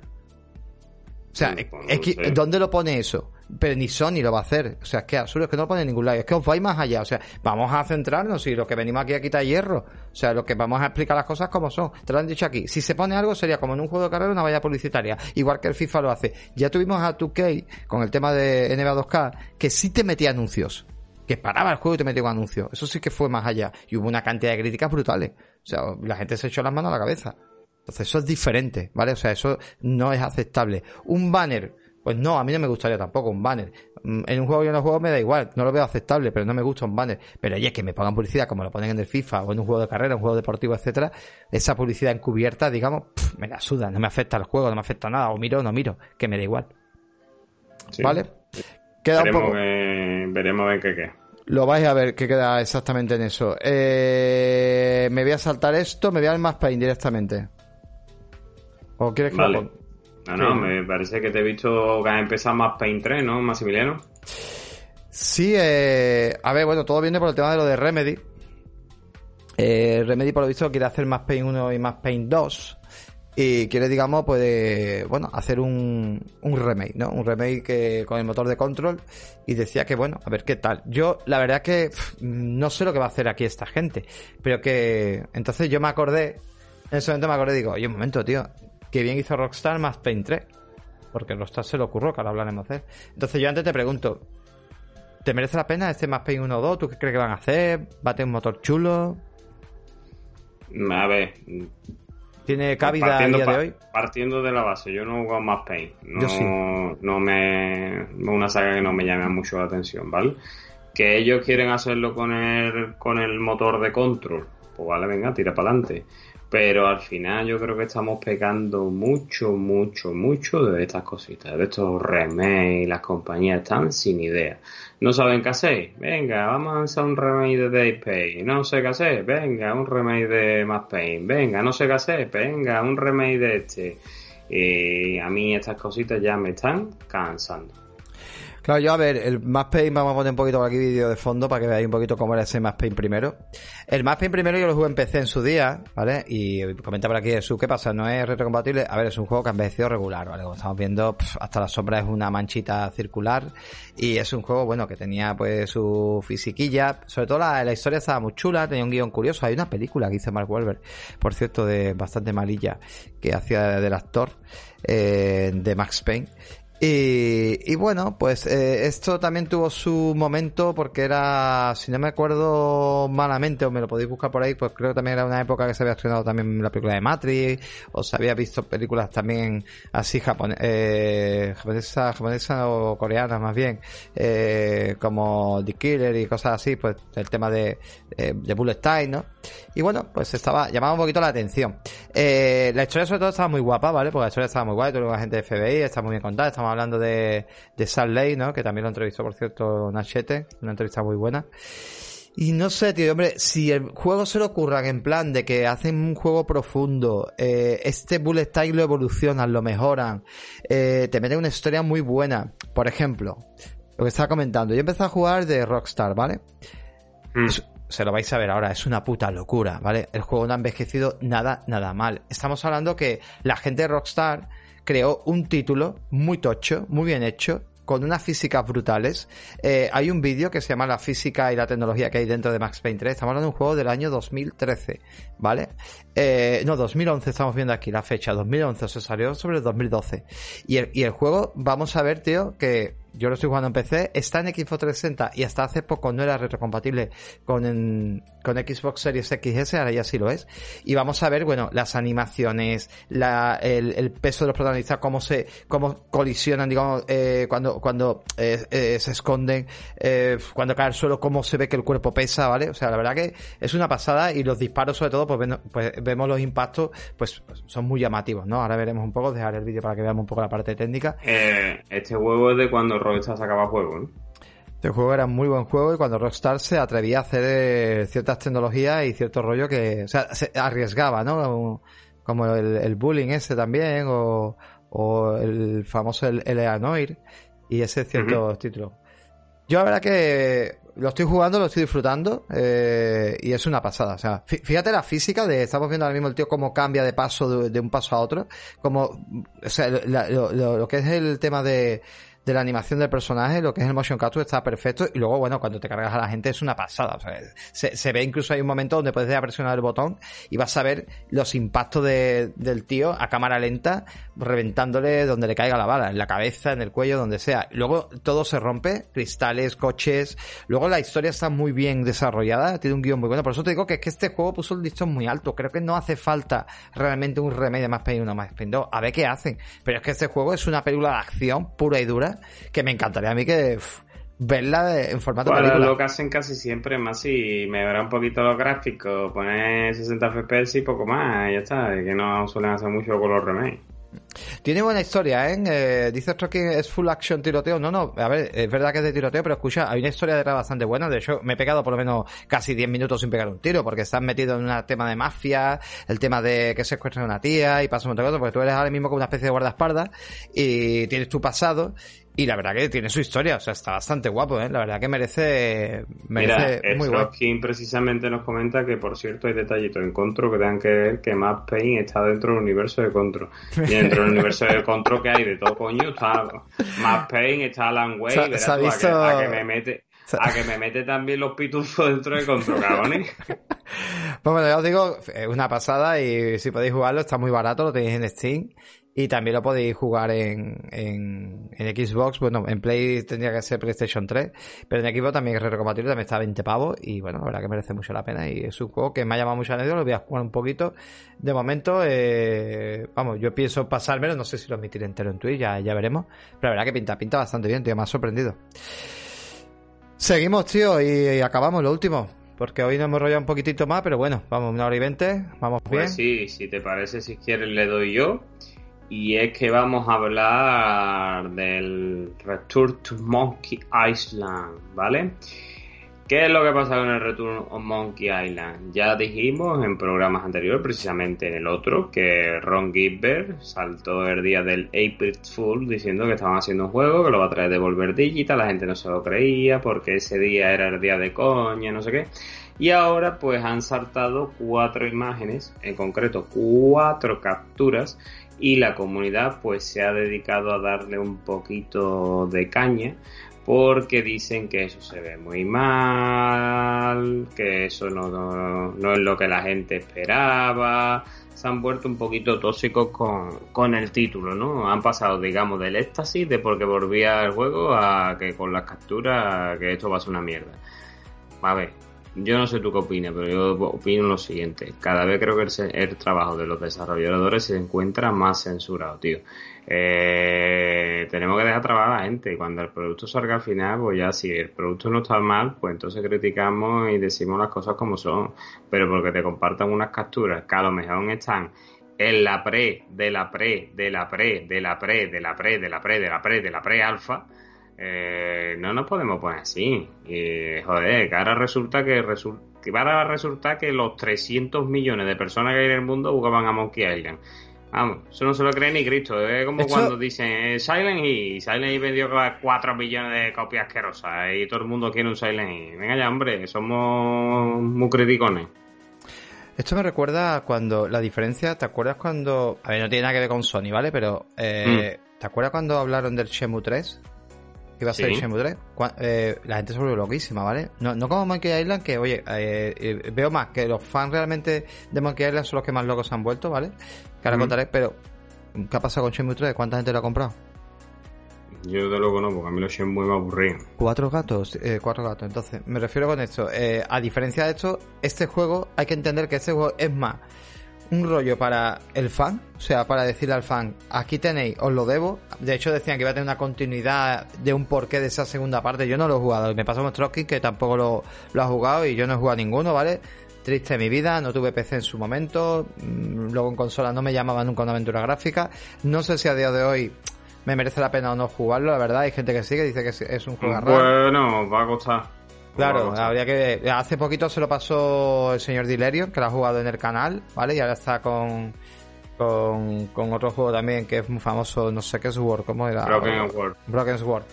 O sea, Sí, pues, es que. ¿dónde lo pone eso? Pero ni Sony lo va a hacer. O sea, es que absurdo, es que no lo pone en ningún lado. Es que os vais más allá. O sea, vamos a centrarnos y lo que venimos aquí a quitar hierro. O sea, lo que vamos a explicar las cosas como son. Te lo han dicho aquí. Si se pone algo sería como en un juego de carrera una valla publicitaria. Igual que el FIFA lo hace. Ya tuvimos a 2K con el tema de NBA 2K que sí te metía anuncios. Que paraba el juego y te metía un anuncio. Eso sí que fue más allá. Y hubo una cantidad de críticas brutales. O sea, la gente se echó las manos a la cabeza. Entonces eso es diferente, ¿vale? O sea, eso no es aceptable. Un banner, pues no, a mí no me gustaría tampoco un banner. Mm, En un juego y en los juegos me da igual, no lo veo aceptable, pero no me gusta un banner. Pero oye, que me pongan publicidad como lo ponen en el FIFA o en un juego de carrera, un juego deportivo, etcétera, esa publicidad encubierta, digamos, pff, me la suda, no me afecta el juego, no me afecta nada, o miro o no miro, que me da igual, Sí. ¿vale? Queda un poco. veremos ver qué. Lo vais a ver que queda exactamente en eso. Eh, me voy a saltar esto, me voy al más pain directamente. ¿O quieres que lo Vale. ponga? No, no, Sí. me parece que te he visto que has empezado más Paint 3, ¿no, Maximiliano? Sí, eh, a ver, bueno, todo viene por el tema de lo de Remedy. Eh, Remedy, por lo visto, quiere hacer más Paint 1 y más Paint 2. Y quiere, digamos, pues, bueno, hacer un, un remake, ¿no? Un remake que, con el motor de control. Y decía que, bueno, a ver qué tal. Yo, la verdad que pff, no sé lo que va a hacer aquí esta gente. Pero que, entonces yo me acordé, en ese momento me acordé, digo, oye, un momento, tío, que bien hizo Rockstar más Paint 3. Porque Rockstar se le ocurrió, que ahora hablaremos de él. Entonces yo antes te pregunto, ¿Te merece la pena este más Paint 1 o 2? ¿Tú qué crees que van a hacer? ¿Va a tener un motor chulo? A ver, ¿Tiene cabida a día de hoy? partiendo de la base, yo no he jugado más Paint. No, Yo sí. no me. una saga que no me llama mucho la atención, ¿vale? Que ellos quieren hacerlo con el, con el motor de control. Pues vale, venga, tira para adelante. Pero al final yo creo que estamos pegando mucho, mucho, mucho de estas cositas, de estos remakes, las compañías están sin idea. No saben qué hacer, venga, vamos a lanzar un remake de Day Pay, no sé qué hacer, venga, un remake de Max Payne, venga, no sé qué hacer, venga, un remake de este. Y a mí estas cositas ya me están cansando. Claro, yo a ver, el Max Paint, vamos a poner un poquito por aquí vídeo de fondo para que veáis un poquito cómo era ese Max Paint primero. El Max Paint primero yo lo jugué en PC en su día, ¿vale? Y comenta por aquí eso, ¿qué pasa? ¿No es retrocompatible? A ver, es un juego que ha envejecido regular, ¿vale? Como estamos viendo, hasta la sombra es una manchita circular y es un juego, bueno, que tenía pues su fisiquilla, sobre todo la, la historia estaba muy chula, tenía un guion curioso, hay una película que hizo Mark Wahlberg, por cierto, de bastante malilla, que hacía del actor eh, de Max Payne y, bueno, pues eh, esto también tuvo su momento porque era, si no me acuerdo malamente, o me lo podéis buscar por ahí, pues creo que también era una época que se había estrenado también la película de Matrix, o se había visto películas también así japone eh, japonesa o coreanas más bien, eh, como The Killer y cosas así, pues el tema de, eh, de Bullet Time, ¿no? Y bueno, pues estaba, llamaba un poquito la atención. Eh, la historia sobre todo estaba muy guapa, ¿vale? Porque la historia estaba muy guay, tuvo la gente de FBI, está muy bien contada, estamos hablando de, de Sal Ley, ¿no? Que también lo entrevistó, por cierto, Nachete, una entrevista muy buena. Y no sé, tío, hombre, si el juego se lo ocurran en plan de que hacen un juego profundo, eh, este bullet time lo evolucionan, lo mejoran, eh, te meten una historia muy buena. Por ejemplo, lo que estaba comentando, yo empecé a jugar de Rockstar, ¿vale? Mm. Se lo vais a ver ahora, es una puta locura, ¿vale? El juego no ha envejecido nada, nada mal. Estamos hablando que la gente de Rockstar creó un título muy tocho, muy bien hecho, con unas físicas brutales. Eh, hay un vídeo que se llama La física y la tecnología que hay dentro de Max Payne 3. Estamos hablando de un juego del año 2013, ¿vale? Eh, no, 2011 estamos viendo aquí la fecha. 2011 se salió sobre el 2012. Y el, y el juego, vamos a ver, tío, que yo lo estoy jugando en PC, está en Xbox 360 y hasta hace poco no era retrocompatible con, con Xbox Series XS, ahora ya sí lo es. Y vamos a ver, bueno, las animaciones, la, el, peso de los protagonistas, cómo se, cómo colisionan, digamos, eh, cuando, cuando eh, eh, se esconden, eh, cuando cae al suelo, cómo se ve que el cuerpo pesa, ¿vale? O sea, la verdad que es una pasada y los disparos, sobre todo, pues, pues vemos los impactos, pues son muy llamativos, ¿no? Ahora veremos un poco, dejaré el vídeo para que veamos un poco la parte técnica. Este juego es de cuando Rockstar sacaba juego, ¿no? Este juego era un muy buen juego y cuando Rockstar se atrevía a hacer ciertas tecnologías y cierto rollo que, o sea, se arriesgaba, ¿no? Como, el, el bullying ese también o, o el famoso el, y ese ciertos títulos. Yo la verdad que lo estoy jugando, lo estoy disfrutando eh, y es una pasada. O sea, fí- fíjate la física de, estamos viendo ahora mismo el tío cómo cambia de paso de, de un paso a otro, como, o sea, la- lo, lo- lo que es el tema de, de la animación del personaje, lo que es el motion capture está perfecto y luego, bueno, cuando te cargas a la gente es una pasada. O sea, se, se ve incluso hay un momento donde puedes presionar el botón y vas a ver los impactos de- del tío a cámara lenta reventándole donde le caiga la bala, en la cabeza, en el cuello, donde sea. Luego todo se rompe, cristales, coches. Luego la historia está muy bien desarrollada, tiene un guion muy bueno. Por eso te digo que es que este juego puso el listón muy alto. Creo que no hace falta realmente un de Max Payne 1 Max Payne 2. A ver qué hacen. Pero es que este juego es una película de acción pura y dura que me encantaría a mí que pff, verla de- en formato Bueno, película. lo que hacen casi siempre, más si mejora un poquito los gráficos, poner 60 FPS y poco más, y ya está, que no suelen hacer mucho con los remakes. Tiene buena historia, ¿eh? eh dice que es full action tiroteo. No, no, a ver, es verdad que es de tiroteo, pero escucha, hay una historia detrás bastante buena. De hecho, me he pegado por lo menos casi 10 minutos sin pegar un tiro, porque estás metido en un tema de mafia, el tema de que secuestran a una tía y pasa un montón de cosas, porque tú eres ahora mismo como una especie de guardaespaldas y tienes tu pasado. Y la verdad que tiene su historia, o sea, está bastante guapo, ¿eh? La verdad que merece, merece Mira, muy precisamente nos comenta que, por cierto, hay detallitos en Contro que tengan que ver que Max Payne está dentro del universo de Contro. Y dentro del universo de Contro que hay de todo coño está Max Payne, está Alan Wake, Se se a que- visto- a, que, me mete... A que me mete también los pitufos dentro de Contro, cabrones. Pues bueno, ya os digo, es una pasada y si podéis jugarlo está muy barato, lo tenéis en Steam y también lo podéis jugar en, en, en Xbox, bueno, en Play tendría que ser PlayStation 3, pero en Xbox también es retrocompatible, también está a 20 pavos y bueno, la verdad que merece mucho la pena y es un juego que me ha llamado mucho la atención, lo voy a jugar un poquito. De momento, eh, vamos, yo pienso pasármelo, no sé si lo emitiré entero en Twitch, ya, ya veremos, pero la verdad que pinta, pinta bastante bien, tío, me ha sorprendido. Seguimos, tío, y, acabamos lo último. Porque hoy nos hemos rollado un poquitito más, pero bueno, vamos, una hora y veinte, vamos pues bien. sí, si te parece, si quieres le doy yo. Y es que vamos a hablar del Return to Monkey Island, ¿vale? ¿Qué es lo que pasa con el Return of Monkey Island? Ya dijimos en programas anteriores, precisamente en el otro, que Ron Gilbert saltó el día del April Fool diciendo que estaban haciendo un juego que lo va a traer de Volver Digital, la gente no se lo creía porque ese día era el día de coña, no sé qué. Y ahora pues han saltado cuatro imágenes, en concreto cuatro capturas, y la comunidad pues se ha dedicado a darle un poquito de caña porque dicen que eso se ve muy mal, que eso no, no, es lo que la gente esperaba, se han vuelto un poquito tóxicos con, con, el título, ¿no? Han pasado, digamos, del éxtasis de porque volvía el juego a que con las capturas que esto va a ser una mierda. A ver, yo no sé tú qué opinas, pero yo opino lo siguiente. Cada vez creo que el, trabajo de los desarrolladores se encuentra más censurado, tío. Eh, tenemos que dejar trabajar a la gente cuando el producto salga al final, pues ya si el producto no está mal, pues entonces criticamos y decimos las cosas como son. Pero porque te compartan unas capturas que a lo mejor están en la pre, de la pre, de la pre, de la pre, de la pre, de la pre, de la pre, de la pre alfa eh, no nos podemos poner así. Y, joder, que ahora resulta que, que ahora resulta que los 300 millones de personas que hay en el mundo jugaban a Monkey Island. Vamos, eso no se lo cree ni Cristo. Es como cuando dicen eh, Silent y Silent Hill vendió 4 millones de copias asquerosas y todo el mundo quiere un Silent Hill. Venga ya, hombre, somos muy criticones. Esto me recuerda cuando la diferencia, ¿te acuerdas cuando... A ver, no tiene nada que ver con Sony, ¿vale? Pero, eh, mm. ¿te acuerdas cuando hablaron del Shemu 3? Que iba a ser Shenmue 3, eh, la gente se volvió loquísima, ¿vale? No, no como Monkey Island, que oye, eh, eh, veo más que los fans realmente de Monkey Island son los que más locos se han vuelto, ¿vale? Que ahora contaré, pero ¿qué ha pasado con Shenmue 3? ¿Cuánta gente lo ha comprado? Yo de luego no, porque a mí los Shenmue me aburrían. Cuatro gatos, eh, cuatro gatos. Entonces, me refiero con esto. A diferencia de esto, este juego, hay que entender que este juego es más un rollo para el fan, o sea, para decirle al fan, aquí tenéis, os lo debo. De hecho, decían que iba a tener una continuidad de un porqué de esa segunda parte. Yo no lo he jugado. Me pasó con Trotsky, que tampoco lo, ha jugado y yo no he jugado ninguno, ¿vale? Triste mi vida, no tuve PC en su momento. Mm, luego en consola no me llamaba nunca una aventura gráfica. No sé si a día de hoy me merece la pena o no jugarlo, la verdad. Hay gente que sí, que dice que es un juego. Bueno, va a costar. Claro, habría que. Hace poquito se lo pasó el señor Dilerio, que lo ha jugado en el canal, ¿vale? Y ahora está con. Con, otro juego también que es muy famoso, no sé qué es Word, ¿cómo era? Broken Sword. Broken Sword.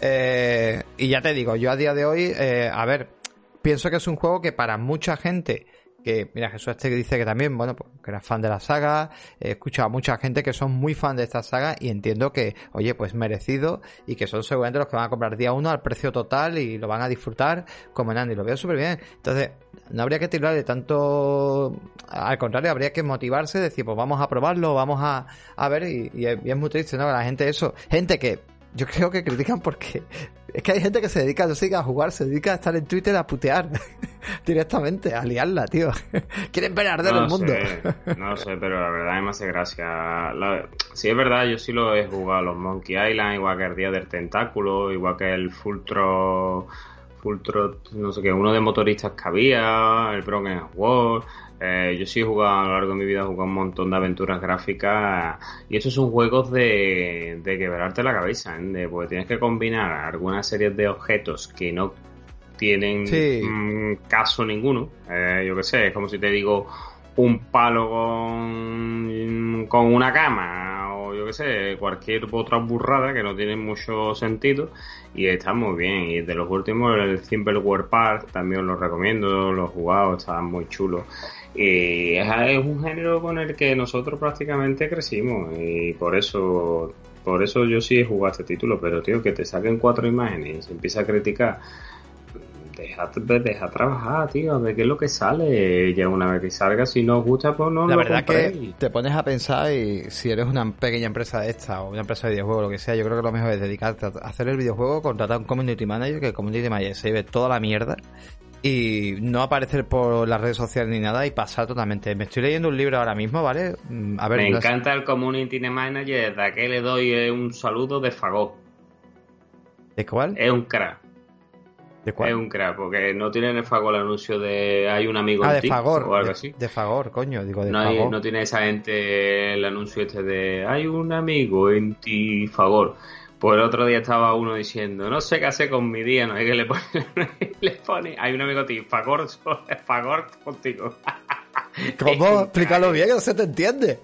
Eh, y ya te digo, yo a día de hoy, eh, a ver, pienso que es un juego que para mucha gente que, mira, Jesús este dice que también, bueno, pues, que era fan de la saga, he escuchado a mucha gente que son muy fan de esta saga y entiendo que, oye, pues merecido y que son seguramente los que van a comprar día uno al precio total y lo van a disfrutar como y lo veo súper bien. Entonces, no habría que tirar de tanto, al contrario, habría que motivarse, decir, pues vamos a probarlo, vamos a, a ver y, y, es, muy triste, ¿no? La gente eso, gente que yo creo que critican porque es que hay gente que se dedica, no sé, a jugar, se dedica a estar en Twitter a putear directamente, a liarla, tío. Quieren ver arder el mundo. no sé, pero la verdad me hace gracia. Si es verdad, yo sí lo he jugado los Monkey Island, igual que el Día del Tentáculo, igual que el Fultro, Fultro, no sé qué, uno de motoristas que había, el Broken World. Eh, yo sí he jugado a lo largo de mi vida, he jugado un montón de aventuras gráficas y estos son juegos de, de quebrarte la cabeza, ¿eh? porque tienes que combinar algunas series de objetos que no tienen mm, caso ninguno. Eh, yo qué sé, es como si te digo un palo con, con una cama yo qué sé, cualquier otra burrada que no tiene mucho sentido y está muy bien. Y de los últimos, el Simple War Park también lo recomiendo, los jugados, estaban muy chulos. Y es, un género con el que nosotros prácticamente crecimos y por eso por eso yo sí he jugado este título, pero tío, que te saquen cuatro imágenes y se empieza a criticar, deja, deja trabajar, tío, a ver qué es lo que sale. Ya una vez que salga, si no os gusta, pues no La verdad que te pones a pensar y si eres una pequeña empresa de esta o una empresa de videojuegos, lo que sea, yo creo que lo mejor es dedicarte a hacer el videojuego, contratar a un community manager, que el community manager se lleve toda la mierda y no aparecer por las redes sociales ni nada y pasar totalmente. Me estoy leyendo un libro ahora mismo, ¿vale? Mm, a ver, Me encanta el Community Manager, de que le doy un saludo de Fagot. ¿De cuál? Es un crack. ¿De cuál? Es un crack, porque no tiene en el Fagor el anuncio de hay un amigo ah, de Fagor, o algo así. De Fagor, coño, digo de no Fagor. no tiene esa gente el anuncio este de hay un amigo en ti, Fagor. Pues el otro día estaba uno diciendo, no sé qué hacer con mi día, no es que le pone, le pone hay un amigo en ti, Fagor, Fagor contigo. ¿Cómo? Explícalo bien, que no se te entiende.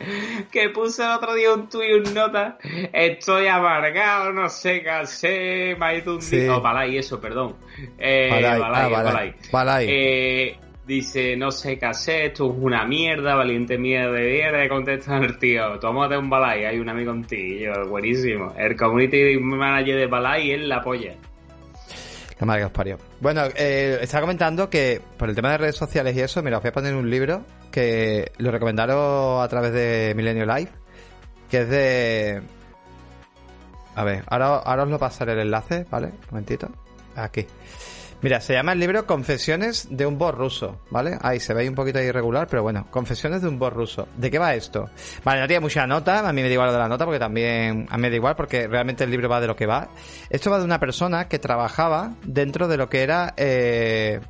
Que puse el otro día un tuit y un nota. Estoy amargado, no sé qué hacer. Me ha ido un día. No, Balay, eso, perdón. Eh, Balay, Balay, ah. Eh, dice, no sé qué hacer, esto es una mierda, valiente mierda de mierda. Contesta el tío, tómate un Balay, hay un amigo contigo. Buenísimo. El community manager de Balay es la polla. La madre que os parió. Bueno, eh, estaba comentando que por el tema de redes sociales y eso, mira, os voy a poner un libro que lo recomendaron a través de Milenio Live, que es de... A ver, ahora, ahora os lo pasaré el enlace, ¿vale? Un momentito. Aquí. Mira, se llama el libro Confesiones de un bot ruso, ¿vale? Ahí se ve un poquito irregular, pero bueno, Confesiones de un bot ruso. ¿De qué va esto? Vale, no tiene mucha nota, a mí me da igual lo de la nota porque también a mí me da igual porque realmente el libro va de lo que va. Esto va de una persona que trabajaba dentro de lo que era eh,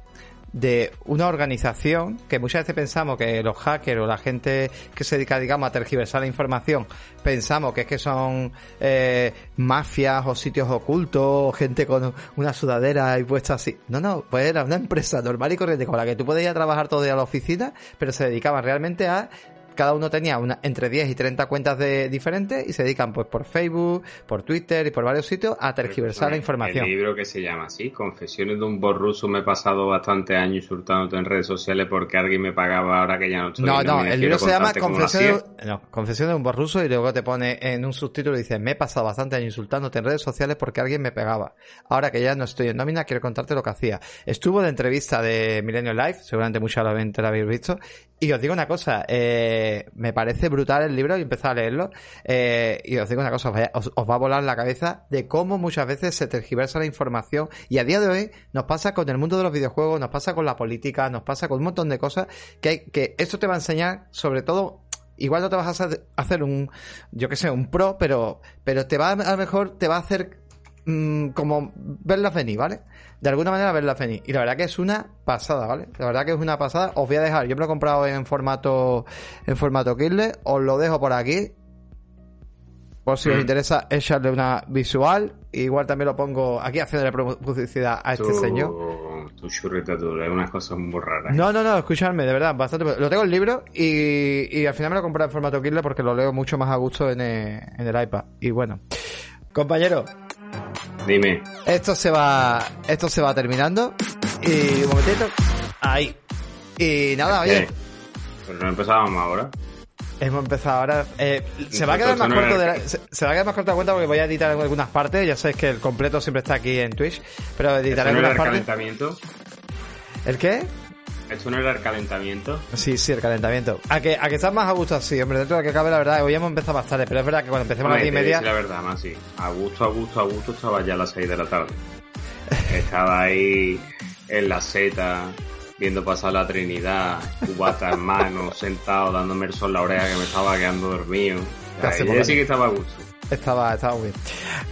de una organización que muchas veces pensamos que los hackers o la gente que se dedica, digamos, a tergiversar la información, pensamos que es que son eh, mafias o sitios ocultos o gente con una sudadera y puesta así. No, no, pues era una empresa normal y corriente con la que tú podías trabajar todo día a la oficina, pero se dedicaban realmente a cada uno tenía una, entre 10 y 30 cuentas de, diferentes y se dedican pues por Facebook, por Twitter y por varios sitios a tergiversar la información. El libro que se llama así, Confesiones de un borruso, me he pasado bastante años insultándote en redes sociales porque alguien me pagaba ahora que ya no estoy. No, no, el libro se llama Confesiones, no, Confesiones de un borruso y luego te pone en un subtítulo y dice, me he pasado bastante años insultándote en redes sociales porque alguien me pegaba. Ahora que ya no estoy en nómina, quiero contarte lo que hacía. Estuvo de entrevista de Millennium Live, seguramente mucha gente la habéis visto, y os digo una cosa, eh, me parece brutal el libro y empecé a leerlo. Eh, y os digo una cosa, os, va a volar la cabeza de cómo muchas veces se tergiversa la información. Y a día de hoy nos pasa con el mundo de los videojuegos, nos pasa con la política, nos pasa con un montón de cosas que, hay, que esto te va a enseñar, sobre todo, igual no te vas a hacer un, yo que sé, un pro, pero, pero te va a, a lo mejor te va a hacer mm, como verlas venir, ¿vale? de alguna manera verla venir. Y la verdad que es una pasada, ¿vale? La verdad que es una pasada. Os voy a dejar, yo me lo he comprado en formato en formato Kindle, os lo dejo por aquí. Por si os mm. interesa echarle una visual. Igual también lo pongo aquí haciendo publicidad a este señor. Tu churrita dura, hay unas cosas muy raras. No, no, no, escuchadme, de verdad, bastante. Lo tengo el libro y, y al final me lo he comprado en formato Kindle porque lo leo mucho más a gusto en el, en el iPad. Y bueno, compañero, Dime. Esto se va, esto se va terminando. Y un momentito. Ahí. Y nada, oye. Pero no empezábamos ahora. Hemos empezado ahora. Eh, se, va a quedar más corto de la, se, va a quedar más corto de cuenta porque voy a editar algunas partes. Ya sabes que el completo siempre está aquí en Twitch. Pero editaré algunas partes. el calentamiento? ¿El qué? ¿Esto no era el calentamiento? Sí, sí, el calentamiento. A que, a que estás más a gusto así, hombre, dentro de lo que cabe la verdad, hoy hemos empezado más tarde, pero es verdad que cuando empecemos a las 10 y media... la verdad, más sí. A gusto, a gusto, a gusto estaba ya a las 6 de la tarde. estaba ahí en la seta, viendo pasar la Trinidad, cubata en mano, sentado, dándome el sol la oreja que me estaba quedando dormido. Ahí sí que estaba a gusto. Estaba, estaba muy bien.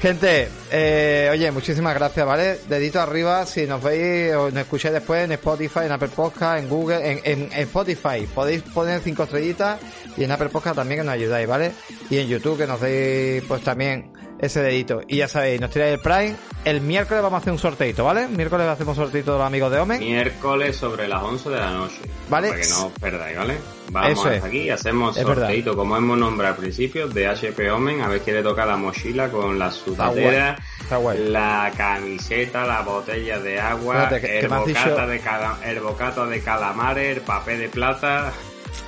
Gente, eh, oye, muchísimas gracias, ¿vale? Dedito arriba, si nos veis o nos escucháis después en Spotify, en Apple Podcast, en Google, en, Spotify, podéis poner cinco estrellitas y en Apple Podcast también que nos ayudáis, ¿vale? Y en YouTube que nos deis pues también ese dedito. Y ya sabéis, nos tiráis el Prime. El miércoles vamos a hacer un sorteito, ¿vale? Miércoles hacemos un sorteito de los amigos de Omen. Miércoles sobre las 11 de la noche. ¿Vale? Para que no os perdáis, ¿vale? Vamos Eso aquí, hacemos sorteito, como hemos nombrado al principio, de HP Omen. A ver quién le toca la mochila con la sudadera, la camiseta, la botella de agua, el, bocata de el bocata de calamares, el papel de plata.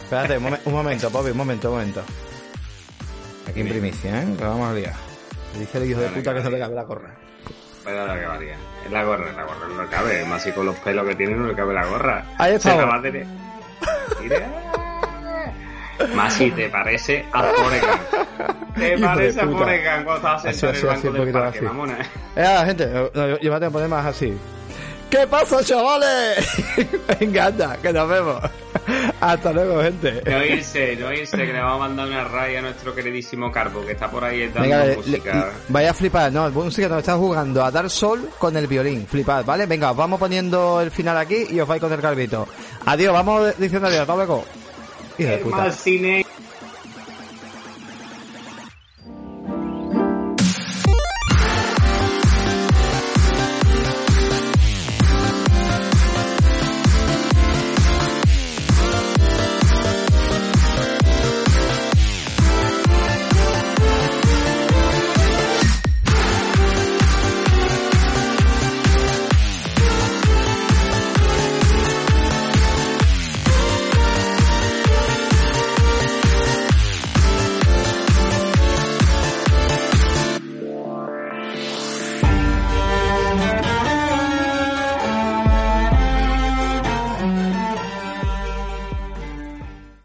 Espérate, un, momento, Bobby, un momento, un momento. Aquí en primicia, ¿eh? Lo vamos a liar. Dice el hijo de puta que no le cabe la gorra. Pero la que Es la gorra, la gorra no le cabe. Más si con los pelos que tiene no le cabe la gorra. Ahí está. Más si te parece a Foregan. Te parece a Foregan cuando estás sentado en el banco del parque, mamona. Eh, gente, me tengo que poner más así. ¿Qué pasa, chavales? Venga, anda, que nos vemos. Hasta luego, gente. No irse, no irse, que le vamos a mandar una raya a nuestro queridísimo Carbo, que está por ahí dando música. vaya a flipar, no, música nos está jugando a dar sol con el violín, flipad, ¿vale? Venga, os vamos poniendo el final aquí y os vais con el carbito. Adiós, vamos diciendo adiós, hasta luego. Y de puta. cine.